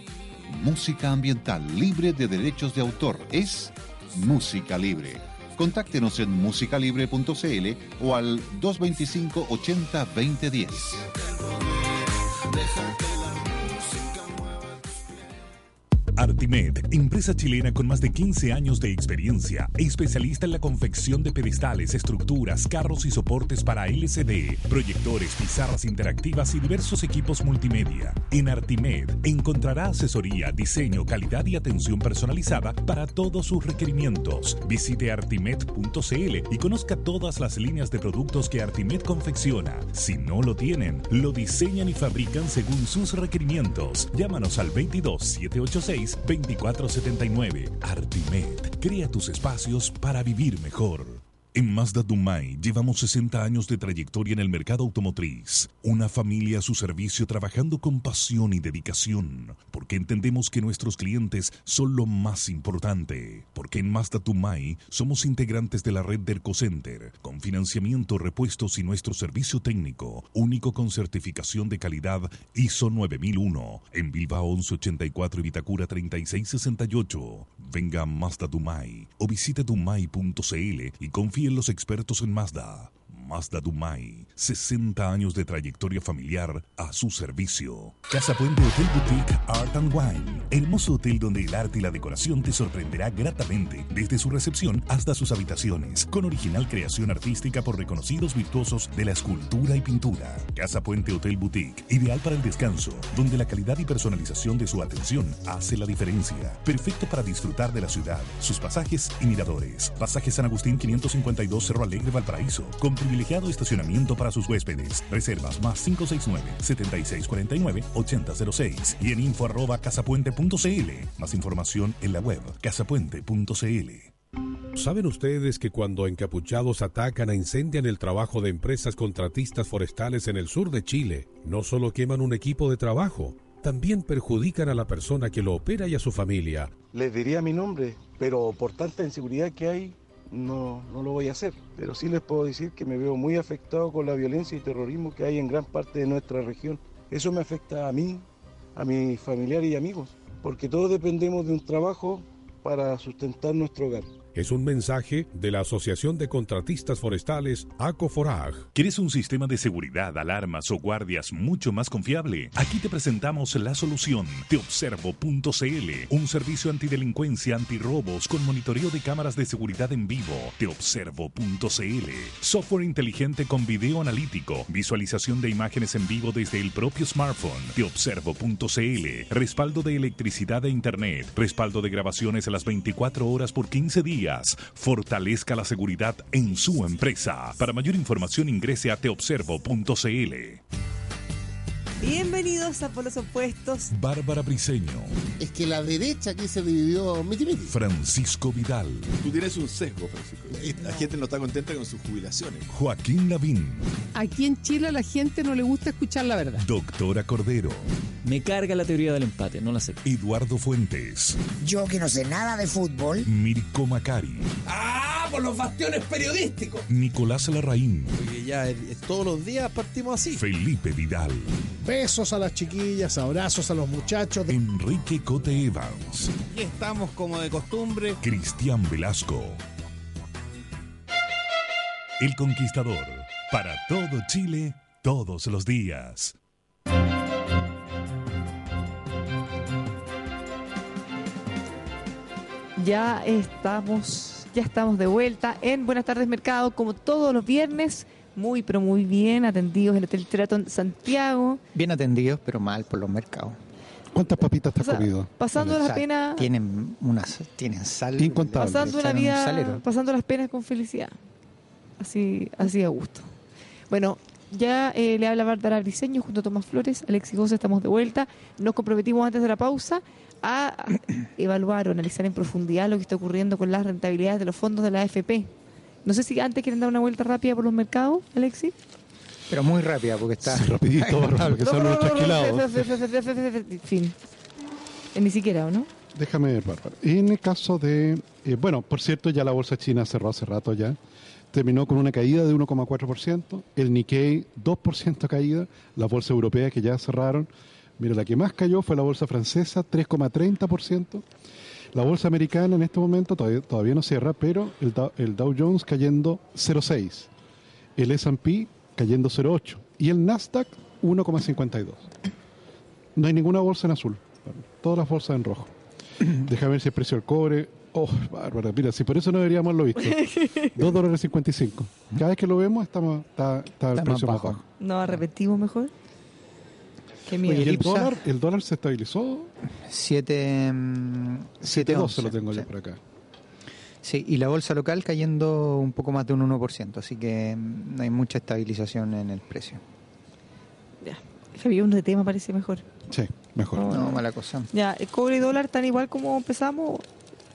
Música ambiental libre de derechos de autor es Música Libre. Contáctenos en musicalibre.cl o al 225 80 2010. Artimed, empresa chilena con más de 15 años de experiencia, especialista en la confección de pedestales, estructuras, carros y soportes para LCD, proyectores, pizarras interactivas y diversos equipos multimedia. En Artimed encontrará asesoría, diseño, calidad y atención personalizada para todos sus requerimientos. Visite artimed.cl y conozca todas las líneas de productos que Artimed confecciona. Si no lo tienen, lo diseñan y fabrican según sus requerimientos. Llámanos al 22 786 2479. Artimed. Crea tus espacios para vivir mejor. En Mazda Dumai llevamos 60 años de trayectoria en el mercado automotriz. Una familia a su servicio trabajando con pasión y dedicación. Porque entendemos que nuestros clientes son lo más importante. Porque en Mazda Dumai somos integrantes de la red del Center con financiamiento, repuestos y nuestro servicio técnico, único con certificación de calidad ISO 9001. En Bilbao 1184 y Vitacura 3668. Venga a Mazda Dumai o visite dumai.cl y los expertos en Mazda. Mazda Dumai, 60 años de trayectoria familiar a su servicio. Casa Puente Hotel Boutique Art and Wine, hermoso hotel donde el arte y la decoración te sorprenderá gratamente, desde su recepción hasta sus habitaciones, con original creación artística por reconocidos virtuosos de la escultura y pintura. Casa Puente Hotel Boutique, ideal para el descanso, donde la calidad y personalización de su atención hace la diferencia. Perfecto para disfrutar de la ciudad, sus pasajes y miradores. Pasaje San Agustín 552 Cerro Alegre Valparaíso, con privilegiado estacionamiento para sus huéspedes. Reservas más 569-7649-8006 y en info arroba casapuente.cl. Más información en la web casapuente.cl. ¿Saben ustedes que cuando encapuchados atacan e incendian el trabajo de empresas contratistas forestales en el sur de Chile, no solo queman un equipo de trabajo, también perjudican a la persona que lo opera y a su familia? Les diría mi nombre, pero por tanta inseguridad que hay, no, no lo voy a hacer. Pero sí les puedo decir que me veo muy afectado con la violencia y terrorismo que hay en gran parte de nuestra región. Eso me afecta a mí, a mis familiares y amigos, porque todos dependemos de un trabajo para sustentar nuestro hogar. Es un mensaje de la Asociación de Contratistas Forestales ACOFORAG. ¿Quieres un sistema de seguridad, alarmas o guardias mucho más confiable? Aquí te presentamos la solución. Teobservo.cl, un servicio antidelincuencia, antirrobos con monitoreo de cámaras de seguridad en vivo. Teobservo.cl, software inteligente con video analítico, visualización de imágenes en vivo desde el propio smartphone. Teobservo.cl, respaldo de electricidad e internet, respaldo de grabaciones a las 24 horas por 15 días. Fortalezca la seguridad en su empresa. Para mayor información ingrese a teobservo.cl. Bienvenidos a Por los Opuestos. Bárbara Briseño. Es que la derecha aquí se dividió miti miti. Francisco Vidal. Tú tienes un sesgo, Francisco. La gente no está contenta con sus jubilaciones. Joaquín Lavín. Aquí en Chile a la gente no le gusta escuchar la verdad. Doctora Cordero. Me carga la teoría del empate, no la sé. Eduardo Fuentes. Yo que no sé nada de fútbol. Mirko Macari. ¡Ah! Por los bastiones periodísticos. Nicolás Larraín. Porque ya todos los días partimos así. Felipe Vidal. Besos a las chiquillas, abrazos a los muchachos. Enrique Cote Evans. Aquí estamos como de costumbre. Cristian Velasco. El Conquistador. Para todo Chile, todos los días. Ya estamos, ya estamos de vuelta en Buenas tardes Mercado, como todos los viernes, muy pero muy bien atendidos en el Hotel Sheraton Santiago. Bien atendidos, pero mal por los mercados. ¿Cuántas papitas te has O sea, comido? pasando O la sea, pena, Tienen, unas, tienen sal. Incontables. pasando la vida, pasando las penas con felicidad. Así, así a gusto. Bueno, ya eh, le habla Bárbara Briseño junto a Tomás Flores, Alexis Gómez, estamos de vuelta. Nos comprometimos antes de la pausa a evaluar o analizar en profundidad lo que está ocurriendo con las rentabilidades de los fondos de la AFP. No sé si antes quieren dar una vuelta rápida por los mercados, Alexis. Pero muy rápida, porque está. Sí, rapidito, porque son los trasquilados. Fin. Eh, Ni siquiera, ¿o no? Déjame ver, Bárbara. En el caso de. eh, bueno, por cierto, ya la bolsa china cerró hace rato ya. Terminó con una caída de 1,4%. El Nikkei, 2% caída. Las bolsas europeas que ya cerraron. Mira, la que más cayó fue la bolsa francesa, 3,30%. La bolsa americana en este momento todavía, todavía no cierra, pero el Dow, el Dow Jones cayendo 0,6. El S&P cayendo 0,8. Y el Nasdaq, 1,52. No hay ninguna bolsa en azul. Todas las bolsas en rojo. Déjame ver si el precio del cobre. Oh, bárbara. Mira, si por eso no deberíamos haberlo visto. 2 dólares 55. Cada vez que lo vemos estamos, está, está el Está más precio más bajo. bajo. No, repetimos mejor. Qué miedo. Y el dólar, el dólar se estabilizó. 7. mm, 7 7.12 lo tengo sí. yo por acá. Sí, y la bolsa local cayendo un poco más de un 1%, así que mm, no hay mucha estabilización en el precio. Ya. Un de tema, parece mejor. Sí, mejor. No, mala cosa. Ya, el cobre y dólar están igual como empezamos.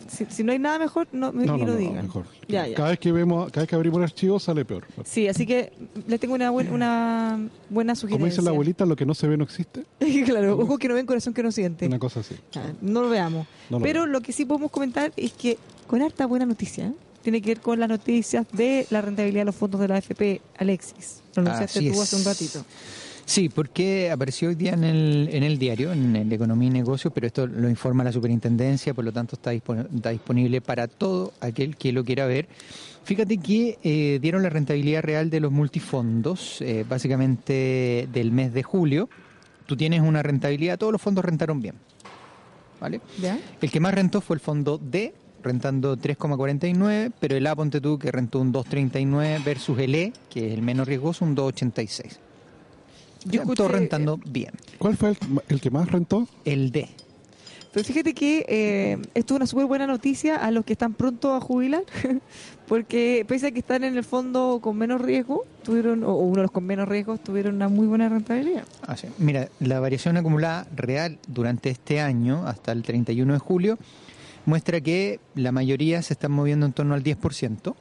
Si, si no hay nada mejor, no, me- No, ni no, lo no, digan. mejor. Ya, ya. Cada vez que vemos, cada vez que abrimos un archivo sale peor. Sí, así que les tengo una, buen- una buena Como sugerencia. dice la abuelita, lo que no se ve no existe. claro, ojo que no ven, corazón que no siente. Una cosa así. Ah, No lo veamos. Lo Pero lo que sí podemos comentar es que con harta buena noticia, ¿eh? tiene que ver con las noticias de la rentabilidad de los fondos de la AFP. Alexis, lo anunciaste tú hace un ratito. Sí, porque apareció hoy día en el, en el diario, en el Economía y Negocios, pero esto lo informa la superintendencia, por lo tanto está, dispon- está disponible para todo aquel que lo quiera ver. Fíjate que eh, dieron la rentabilidad real de los multifondos, eh, básicamente del mes de julio. Tú tienes una rentabilidad, todos los fondos rentaron bien. ¿Vale? ¿Ya? El que más rentó fue el fondo D, rentando 3,49, pero el A, ponte tú, que rentó un 2,39 versus el E, que es el menos riesgoso, un 2,86. Yo Todo escuché- rentando bien. ¿Cuál fue el, el que más rentó? El D. Pero fíjate que eh, esto es una súper buena noticia a los que están pronto a jubilar, porque pese a que están en el fondo con menos riesgo, tuvieron, o uno de los con menos riesgos, tuvieron una muy buena rentabilidad. Así. Mira, la variación acumulada real durante este año, hasta el 31 de julio, muestra que la mayoría se están moviendo en torno al 10%,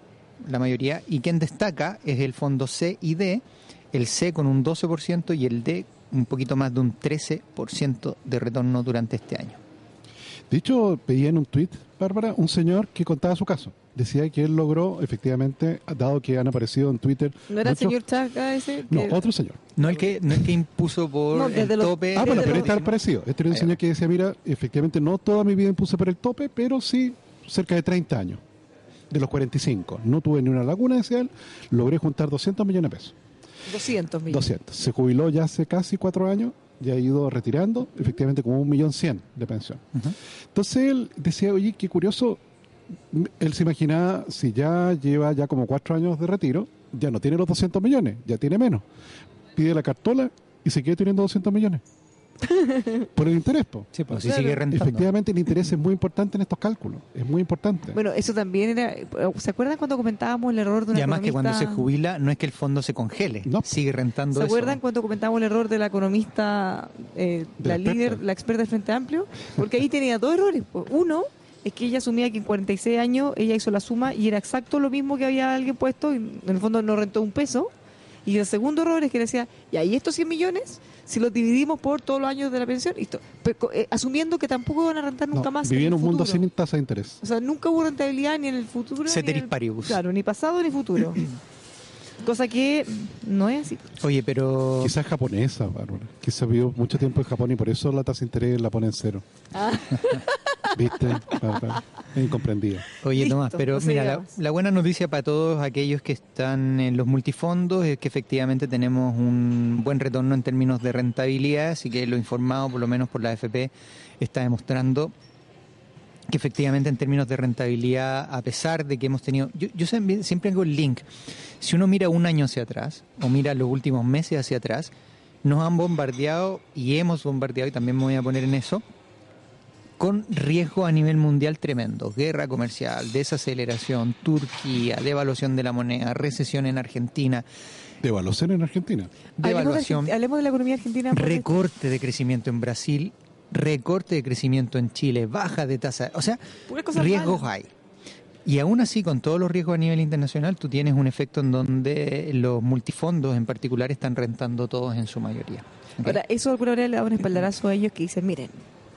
la mayoría, y quien destaca es el fondo C y D, el C con un 12% y el D un poquito más de un 13% de retorno durante este año. De hecho, veía en un tweet, Bárbara, un señor que contaba su caso. Decía que él logró, efectivamente, dado que han aparecido en Twitter. ¿No era el señor Chaca ese? No, otro señor. No el que, no el que impuso por No, el los- tope. Ah, bueno, pero los- este era parecido. Este era un Ahí señor que decía, mira, efectivamente no toda mi vida impuse por el tope, pero sí cerca de 30 años, de los 45. No tuve ni una laguna, decía él, logré juntar 200 millones de pesos. 200 millones. 200. Se jubiló ya hace casi cuatro años, ya ha ido retirando, efectivamente como un millón cien de pensión. Entonces él decía, oye, qué curioso, él se imaginaba, si ya lleva ya como cuatro años de retiro, ya no tiene los 200 millones, ya tiene menos. Pide la cartola y se queda teniendo 200 millones. Por el interés, po. Sí, pues así sigue rentando. Efectivamente, el interés es muy importante en estos cálculos, es muy importante. Bueno, eso también era... ¿Se acuerdan cuando comentábamos el error de una Y además que cuando se economista- jubila no es que el fondo se congele, sigue rentando ¿Se eso. acuerdan cuando comentábamos el error de la economista, eh, De la líder, la experta del Frente Amplio? Porque ahí tenía dos errores. po. Uno es que ella asumía que en 46 años ella hizo la suma y era exacto lo mismo que había alguien puesto y en el fondo no rentó un peso. Y el segundo error es que decía, y ahí estos 100 millones, si los dividimos por todos los años de la pensión, listo. Pero, eh, asumiendo que tampoco van a rentar nunca No, más. vivía en un mundo futuro. sin tasa de interés. O sea, nunca hubo rentabilidad ni en el futuro. Ceteris paribus. Claro, ni pasado ni futuro. Cosa que no es así. Oye, pero... Quizás japonesa, Bárbara. Quizás vivió mucho tiempo en Japón y por eso la tasa de interés la pone en cero. Ah. ¿Viste? Incomprendida. Oye, Listo, Tomás, pero mira, la, buena noticia para todos aquellos que están en los multifondos es que efectivamente tenemos un buen retorno en términos de rentabilidad, así que lo informado por lo menos por la AFP está demostrando que efectivamente en términos de rentabilidad, a pesar de que hemos tenido, yo, yo siempre siempre hago el link, si uno mira un año hacia atrás o mira los últimos meses hacia atrás, nos han bombardeado y hemos bombardeado, y también me voy a poner en eso, con riesgo a nivel mundial tremendo, guerra comercial, desaceleración, Turquía, devaluación de la moneda, recesión en Argentina, Devaluación en Argentina. Hablemos de, devaluación, hablemos de la economía argentina. recorte de crecimiento en Brasil, recorte de crecimiento en Chile, baja de tasa, o sea, riesgos hay. Y aún así, con todos los riesgos a nivel internacional, tú tienes un efecto en donde los multifondos en particular están rentando todos en su mayoría. Ahora, eso alguna manera le da un espaldarazo a ellos que dicen, miren,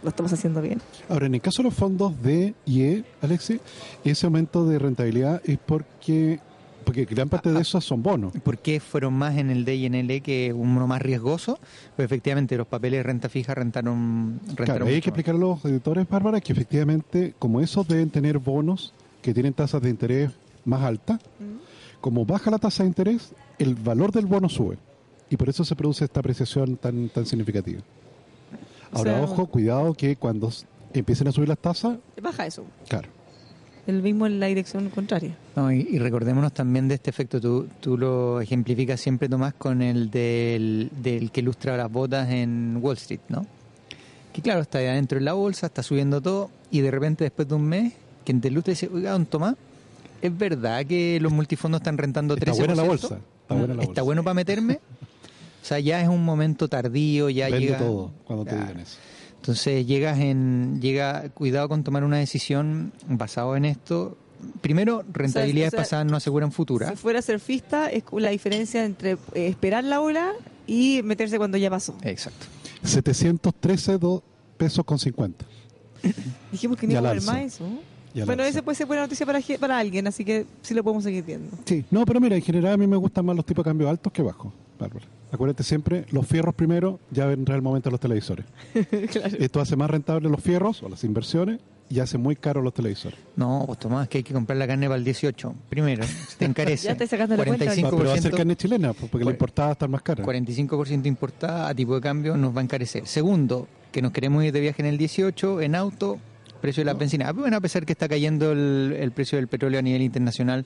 lo estamos haciendo bien. Ahora, en el caso de los fondos D y E, Alexi, ese aumento de rentabilidad es porque porque gran parte de esos son bonos. ¿Por qué fueron más en el D y en el E que uno más riesgoso? Pues efectivamente los papeles de renta fija rentaron, rentaron Claro, hay que explicar a los editores, Bárbara, que efectivamente, como esos deben tener bonos que tienen tasas de interés más altas, como baja la tasa de interés, el valor del bono sube. Y por eso se produce esta apreciación tan, tan significativa. Ahora, sea- ojo, cuidado que cuando empiecen a subir las tasas, Baja eso. claro. El mismo en la dirección contraria. No, y, y recordémonos también de este efecto, tú, tú lo ejemplificas siempre, Tomás, con el del, del que ilustra las botas en Wall Street, ¿no? Que claro, está ahí adentro en la bolsa, está subiendo todo, y de repente después de un mes, quien te ilustra dice, oiga, don Tomás, ¿es verdad que los multifondos están rentando 13%? Está buena la bolsa. Está buena la ¿Está bolsa. bueno para meterme? O sea, ya es un momento tardío, ya llega... todo cuando te digan eso. Entonces llegas en, llega, cuidado con tomar una decisión basado en esto. Primero, rentabilidades o sea, pasadas no aseguran futuras. Si fuera surfista, es la diferencia entre eh, esperar la ola y meterse cuando ya pasó. Exacto. 713 do- pesos con 50. Dijimos que no Y iba a más eso. Bueno, ese puede ser buena noticia para, para alguien, así que sí lo podemos seguir viendo. Sí, no, pero mira, en general a mí me gustan más los tipos de cambio altos que bajos, Bárbara. Acuérdate siempre, los fierros primero, ya vendrá el momento de los televisores. claro. Esto hace más rentable los fierros o las inversiones y hace muy caro los televisores. No, vos Tomás, que hay que comprar la carne para el 18. Primero, se te encarece. Ya estáis sacando la cuenta. Ah, pero va a ser 45%, carne chilena, pues, porque la importada estar más cara. 45% importada a tipo de cambio nos va a encarecer. Segundo, que nos queremos ir de viaje en el 18, en auto, precio de la benzina. Ah, Bueno, a pesar que está cayendo el, el precio del petróleo a nivel internacional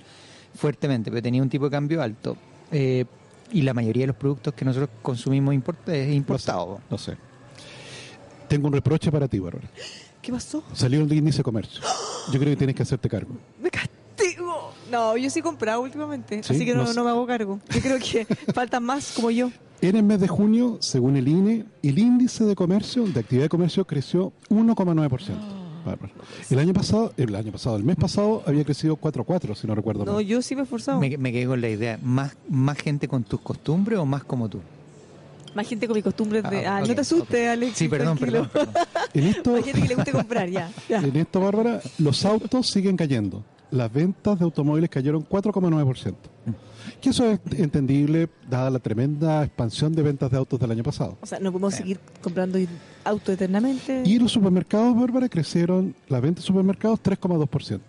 fuertemente, pero tenía un tipo de cambio alto. Eh, y la mayoría de los productos que nosotros consumimos import- es importado. No sé. Tengo un reproche para ti, Bárbara. ¿Qué pasó? Salió el índice de comercio. Yo creo que tienes que hacerte cargo. ¡Me castigo! No, yo sí he comprado últimamente, Sí, así que no, no sé. no me hago cargo. Yo creo que faltan más como yo. En el mes de junio, según el INE, el índice de comercio, de actividad de comercio, creció 1,9%. Bárbara. El año pasado, el año pasado, el mes pasado había crecido 4,4, si no recuerdo No, mal. yo sí me he esforzado. Me, me quedé con la idea, ¿más, ¿más gente con tus costumbres o más como tú? Más gente con mis costumbres de... Ah, Ah, no te asustes, Alex. Sí, perdón, tranquilo. perdón, En esto, Más gente que le guste comprar, ya. ya. en esto, Bárbara, los autos siguen cayendo. Las ventas de automóviles cayeron 4,9%. Que eso es entendible dada la tremenda expansión de ventas de autos del año pasado. O sea, no podemos seguir comprando auto eternamente. Y los supermercados, Bárbara, crecieron, las ventas de supermercados 3,2%.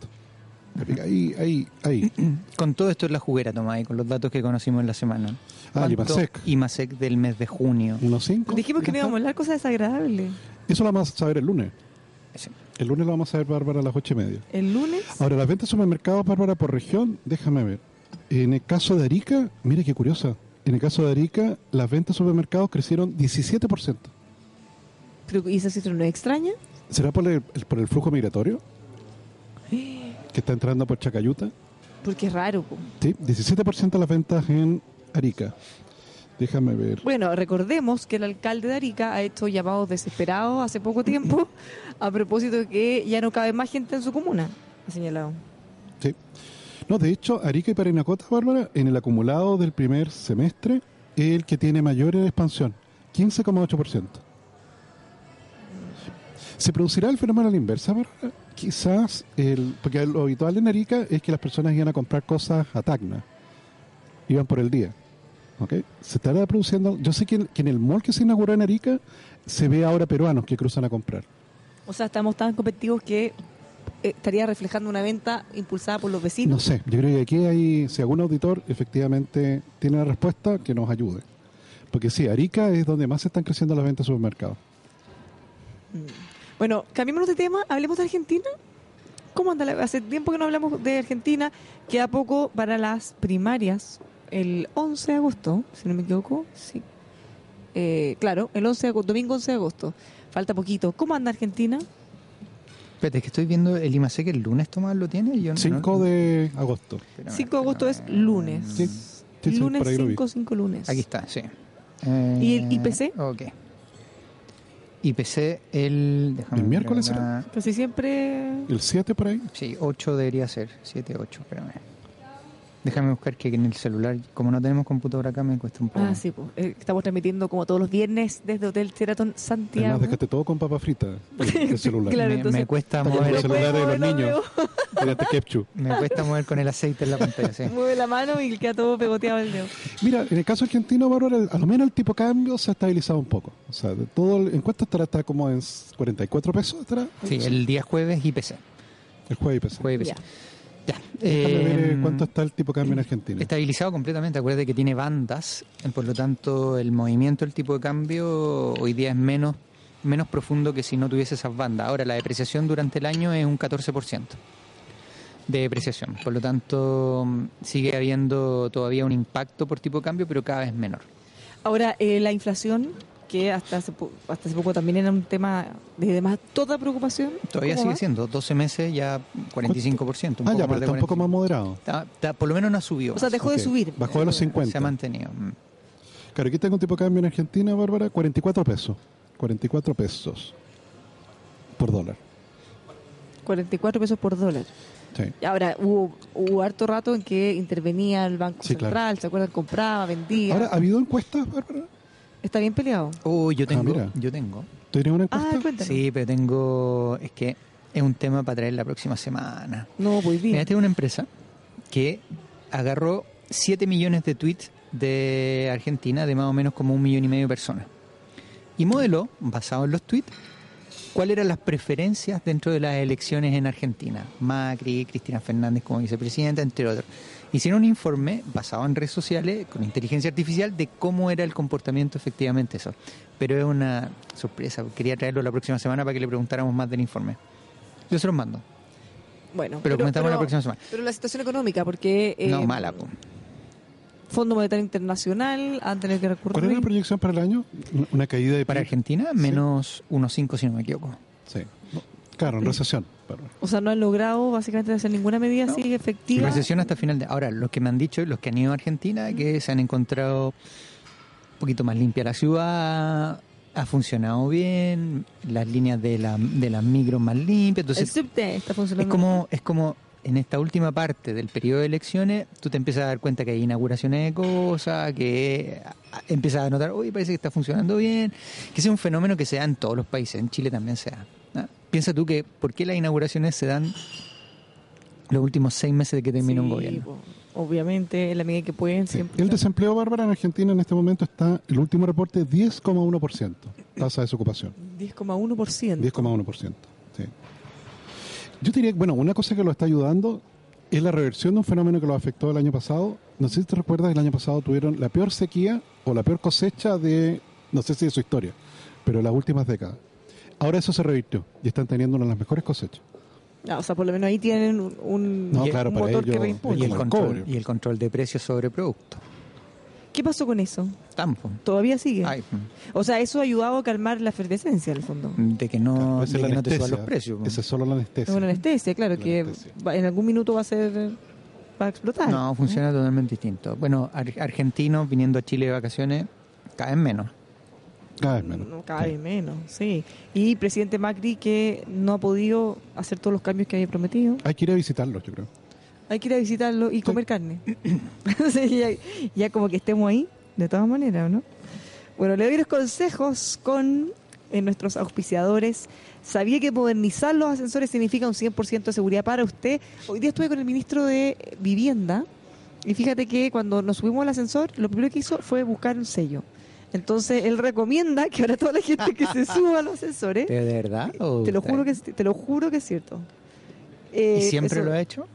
Ahí, ahí, ahí. Con todo esto es la juguera, Tomás, y con los datos que conocimos en la semana. Ah, el ¿Cuánto IMASEC. IMASEC del mes de junio. ¿Unos 5? Dijimos que no íbamos a hablar cosas desagradables. Eso lo vamos a saber el lunes. El lunes lo vamos a saber, Bárbara, a las ocho y media. El lunes, Ahora, las ventas de supermercados, Bárbara, por región, déjame ver. En el caso de Arica, mira qué curiosa. En el caso de Arica, las ventas de supermercados crecieron 17%. pero ¿y esa cifra no es extraña? ¿Será por el, el- por el flujo migratorio que está entrando por Chacayuta? Porque es raro. po. Sí, 17% de las ventas en Arica. Déjame ver. Bueno, recordemos que el alcalde de Arica ha hecho llamados desesperados hace poco tiempo a propósito de que ya no cabe más gente en su comuna, ha señalado. Sí. No, de hecho, Arica y Parinacota, Bárbara, en el acumulado del primer semestre, es el que tiene mayor expansión, 15,8%. ¿Se producirá el fenómeno a la inversa, Bárbara? Quizás, el, porque lo habitual en Arica es que las personas iban a comprar cosas a Tacna, iban por el día. ¿Ok? Se estará produciendo, yo sé que, en- que en el mall que se inauguró en Arica se ve ahora peruanos que cruzan a comprar. O sea, estamos tan competitivos que eh, estaría reflejando una venta impulsada por los vecinos. No sé, yo creo que aquí hay, si algún auditor efectivamente tiene la respuesta, que nos ayude. Porque sí, Arica es donde más están creciendo las ventas de supermercados. Bueno, cambiémonos de tema, hablemos de Argentina. ¿Cómo anda? la- Hace tiempo que no hablamos de Argentina, queda poco para las primarias, el 11 de agosto, si no me equivoco, sí. Eh, claro, el 11 de agosto, domingo 11 de agosto. Falta poquito. ¿Cómo anda Argentina? Espérate, es que estoy viendo el IMASEC el lunes, Tomás, ¿lo tiene? Yo no- 5 no- de agosto. 5 de agosto es lunes. Sí, sí, sí, lunes por ahí lo vi. 5, 5 lunes. Aquí está, sí. ¿Y el Eh, IPC? Ok. IPC el... ¿El miércoles será? Casi siempre... ¿El 7 por ahí? Sí, 8 debería ser. 7, 8, espérame. Déjame buscar que en el celular, como no tenemos computadora acá, me cuesta un poco. Ah, sí, pues, eh, estamos transmitiendo como todos los viernes desde Hotel Sheraton Santiago. Además, dejaste todo con papa frita, el, el celular. Claro, me, entonces- me cuesta Está mover los celulares de los niños. Mírate ketchup. me cuesta mover con el aceite en la pantalla, sí. Mueve la mano y queda todo pegoteado el dedo. Mira, en el caso argentino, Bárbara, a lo menos el tipo de cambio se ha estabilizado un poco. O sea, de todo el encuesta estará, estará como en 44 pesos. Estará, Sí, el día jueves IPC. el jueves y peso. Jueves IPC. Ya. Déjame eh, Em, cuánto está el tipo de cambio en Argentina. Estabilizado completamente, acuérdate que tiene bandas, eh, por lo tanto el movimiento del tipo de cambio hoy día es menos, menos profundo que si no tuviese esas bandas. Ahora, la depreciación durante el año es un 14% de depreciación, por lo tanto mm, sigue habiendo todavía un impacto por tipo de cambio, pero cada vez menor. Ahora, eh, la inflación, que hasta hace, po- hasta hace poco también era un tema de demás toda preocupación. Todavía ¿cómo sigue va? siendo 12 meses ya 45%, un Ah, poco ya, más pero está un poco 40. más moderado. Está- está- por lo menos no ha subido. O sea, dejó de subir. Bajó de los 50. Se ha mantenido. mm. Claro, aquí tengo un tipo de cambio en Argentina, Bárbara, 44 pesos. 44 pesos por dólar. 44 pesos por dólar. Sí. Ahora, hubo, hubo harto rato en que intervenía el Banco Sí, claro. Central, ¿se acuerdan? Compraba, vendía. Ahora, ¿ha habido encuestas, Bárbara? Está bien peleado. Oh, yo tengo, mira. yo tengo. ¿Tienes una encuesta? Ah, cuéntanos. Sí, pero tengo, es que es un tema para traer la próxima semana. No, pues bien. Mira, esta es una empresa que agarró 7 millones de tweets de Argentina, de más o menos como un millón y medio de personas. Y modeló, basado en los tweets, cuáles eran las preferencias dentro de las elecciones en Argentina. Macri, Cristina Fernández como vicepresidenta, entre otros. Hicieron un informe basado en redes sociales con inteligencia artificial de cómo era el comportamiento efectivamente eso. Pero es una sorpresa, quería traerlo la próxima semana para que le preguntáramos más del informe. Yo se los mando. Bueno, Pero comentamos la próxima semana. Pero la situación económica, porque eh, no, mala, po. Fondo Monetario Internacional han tenido que recurrir. ¿Cuál es la proyección para el año? Una caída de Para Argentina, menos 1,5 si no me equivoco. Sí. Claro, en recesión. O sea, no han logrado básicamente hacer ninguna medida así efectiva. recesión hasta final de... Ahora, los que me han dicho, los que han ido a Argentina, que se han encontrado un poquito más limpia la ciudad, ha funcionado bien, las líneas de la, de las micros más limpias, El entonces subte está es funcionando. como, es como en esta última parte del periodo de elecciones, tú te empiezas a dar cuenta que hay inauguraciones de cosas, que empiezas a notar, oye, parece que está funcionando bien, que ese es un fenómeno que se da en todos los países, en Chile también se da. Piensa tú que, ¿por qué las inauguraciones se dan los últimos seis meses de que termina un gobierno? po. Obviamente, en la medida que pueden, siempre. El desempleo, Bárbara, en Argentina en este momento está, el último reporte, 10,1%. Tasa de desocupación. 10,1%. 10,1%. Sí. Yo diría, bueno, una cosa que lo está ayudando es la reversión de un fenómeno que lo afectó el año pasado. No sé si te recuerdas, el año pasado tuvieron la peor sequía o la peor cosecha de, no sé si de su historia, pero de las últimas décadas. Ahora eso se revirtió y están teniendo una de las mejores cosechas. Ah, o sea, por lo menos ahí tienen un, un- No, claro, motor que reimpulsa. Y el, control, y el control de precios sobre productos. ¿Qué pasó con eso? Tampo. ¿Todavía sigue? Ay, O sea, eso ha ayudado a calmar la efervescencia, en el fondo. de que no, Esa de es la que no te suban anestesia. los precios. Esa es solo la Es anestesia. una anestesia, claro, La que anestesia. va- en algún minuto va a ser. va a explotar. No, funciona totalmente distinto. Bueno, ar- argentinos viniendo a Chile de vacaciones caen menos. Cada vez menos. No cabe menos, sí. Y presidente Macri que no ha podido hacer todos los cambios que había prometido. Hay que ir a visitarlos, yo creo. Hay que ir a visitarlo y comer carne. Sí, ya, ya como que estemos ahí, de todas maneras, ¿no? Bueno, le doy los consejos con eh, nuestros auspiciadores. ¿Sabía que modernizar los ascensores significa un 100% de seguridad para usted? Hoy día estuve con el ministro de Vivienda y fíjate que cuando nos subimos al ascensor, lo primero que hizo fue buscar un sello. Entonces, él recomienda que ahora toda la gente que se suba a los ascensores, ¿De verdad? te lo juro que te lo juro que es cierto. ¿Y Eh, siempre eso- lo ha hecho?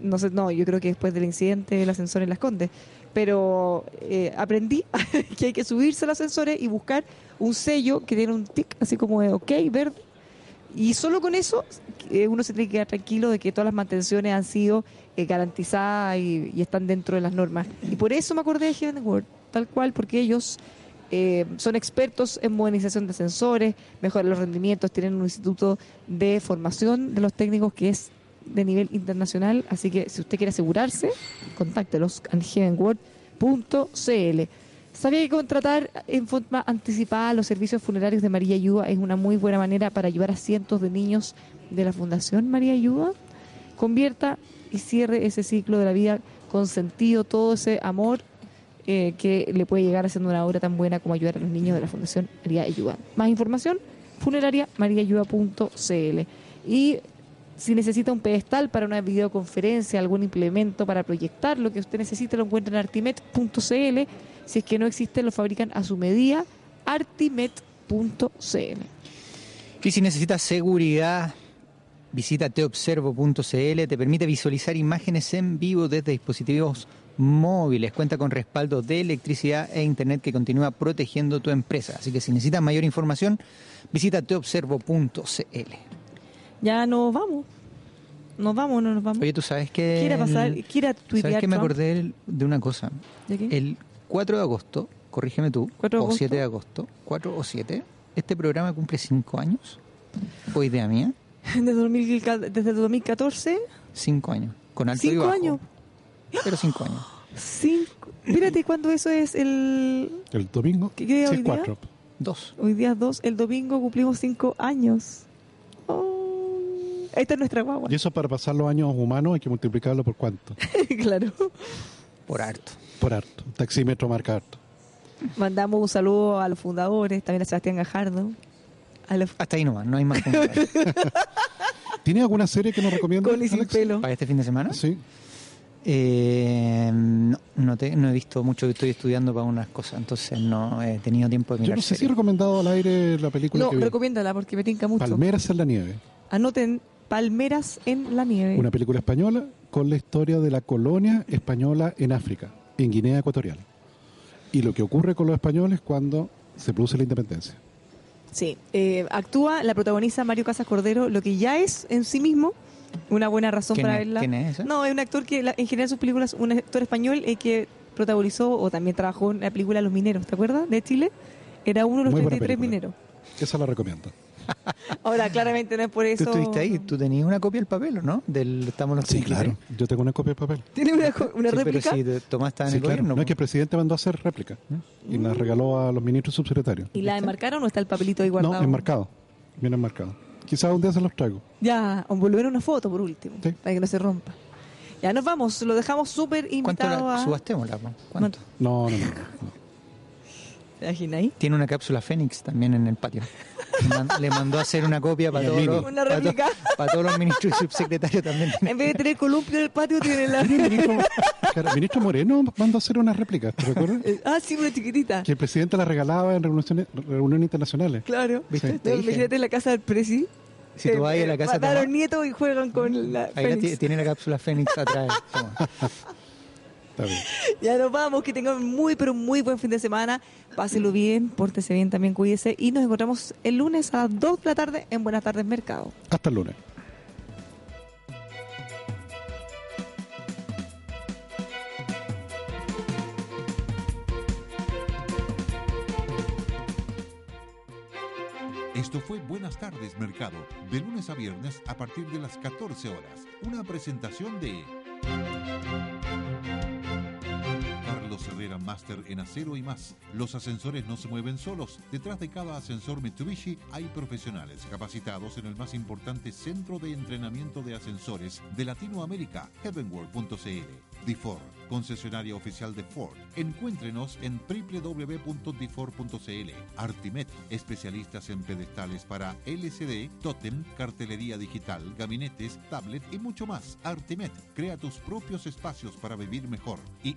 no sé, no, yo creo que después del incidente el ascensor en Las Condes. Pero eh, aprendí que hay que subirse al ascensor y buscar un sello que tiene un tic, así como de ok, verde. Y solo con eso eh, uno se tiene que quedar tranquilo de que todas las mantenciones han sido eh, garantizadas y, y están dentro de las normas. Y por eso me acordé de Heaven World, tal cual, porque ellos eh, son expertos en modernización de ascensores, mejoran los rendimientos, tienen un instituto de formación de los técnicos que es de nivel internacional, así que si usted quiere asegurarse, contáctelos en heavenworld.cl. ¿Sabía que contratar en forma anticipada los servicios funerarios de María Ayuda es una muy buena manera para ayudar a cientos de niños de la Fundación María Ayuda? Convierta y cierre ese ciclo de la vida con sentido, todo ese amor eh, que le puede llegar haciendo una obra tan buena como ayudar a los niños de la Fundación María Ayuda. Más información, funeraria mariayuda.cl. Y si necesita un pedestal para una videoconferencia, algún implemento para proyectar lo que usted necesite, lo encuentra en artimet.cl. Si es que no existe, lo fabrican a su medida, artimet.cl. Y si necesitas seguridad, visita teobservo.cl, te permite visualizar imágenes en vivo desde dispositivos móviles, cuenta con respaldo de electricidad e internet que continúa protegiendo tu empresa. Así que si necesitas mayor información, visita teobservo.cl. Ya nos vamos. Nos vamos, no nos vamos. Oye, tú sabes que... Quiera pasar, el- quiera tuitear ¿Sabes que me Trump? acordé del- de una cosa? ¿De qué? El 4 de agosto, corrígeme tú, 4 de o agosto. 7 de agosto, 4 o 7, este programa cumple 5 años. ¿Fue idea mía? Desde, 2000 desde 2014, 5 años. Con alto y cinco bajo. años. Pero 5 años. Cinco. Mírate cuándo eso es el. El domingo, ¿Qué día sí, hoy día? cuatro. Dos. Hoy día es dos. El domingo cumplimos cinco años. Oh, esta es nuestra guagua. Y eso para pasar los años humanos hay que multiplicarlo por cuánto. claro. Por harto. Por harto. Taxímetro marca harto. Mandamos un saludo a los fundadores, también a Sebastián Gajardo. A los... Hasta ahí nomás, no hay más. fundadores. ¿Tiene alguna serie que nos recomienda? Con y sin Alex? pelo. ¿Para este fin de semana? Sí. Eh, no, no, te- no he visto mucho, estoy estudiando para unas cosas, entonces no he tenido tiempo de Yo mirar no sé si he recomendado al aire la película No, que recomiéndala porque me tinca mucho. Palmeras en la nieve. Anoten Palmeras en la nieve. Una película española con la historia de la colonia española en África, en Guinea Ecuatorial. Y lo que ocurre con los españoles cuando se produce la independencia. Sí, eh, actúa, la protagoniza Mario Casas Cordero, lo que ya es en sí mismo una buena razón ¿Quién para es- verla. quién es ese? No, es un actor que la- en general sus películas, un actor español eh, que protagonizó o también trabajó en la película Los Mineros, ¿te acuerdas? De Chile. Era uno de los Muy buena 33 película. mineros. Esa la recomiendo. Ahora, claramente no es por ¿Tú eso. estuviste ahí? ¿Tú tenías una copia del papel no? Del Estamos los Sí, 33. claro. Yo tengo una copia de papel. ¿Tiene una, una Sí, réplica? Pero si Tomás estaba en Sí, el claro. gobierno. No es que el presidente mandó a hacer réplica y la regaló a los ministros subsecretarios. ¿Y la enmarcaron o está el papelito ahí guardado? No, enmarcado. Bien enmarcado. Quizás un día se los traigo. Ya, o volver una foto por último, para que no se rompa. Ya nos vamos, lo dejamos súper ¿Cuánto invitado la a... subastémosla? ¿Cuánto? No, no, no. ¿Te imaginas ahí? Tiene una cápsula Fénix también en el patio. Le man- Le mandó a hacer una copia para todos, los, Una para, to- para todos los ministros y subsecretarios también. En vez de tener columpio en el patio, tiene la... El ministro, claro, el ministro Moreno mandó a hacer una réplica, ¿te recuerdas? ah, sí, una chiquitita. Que el presidente la regalaba en reuniones, reuniones internacionales. Claro. ¿Viste? Dije. Imagínate en la casa del presi. Si tú vas a la casa de Van a los Tomás, nietos y juegan con la ahí la tiene la cápsula Fénix atrás. Toma. Está bien. Ya nos vamos, que tengan muy, pero muy buen fin de semana. Páselo bien, pórtese bien, también cuídese. Y nos encontramos el lunes a las 2 de la tarde en Buenas Tardes Mercado. Hasta el lunes. Esto fue Buenas tardes, Mercado, de lunes a viernes a partir de las 14 horas. Una presentación de Carlos Master en acero y más. Los ascensores no se mueven solos. Detrás de cada ascensor Mitsubishi hay profesionales capacitados en el más importante centro de entrenamiento de ascensores de Latinoamérica, heavenworld.cl. DeFord, concesionaria oficial de Ford. Encuéntrenos en www.difor.cl. Artimet, especialistas en pedestales para LCD, tótem, cartelería digital, gabinetes, tablet y mucho más. Artimet, crea tus propios espacios para vivir mejor. Y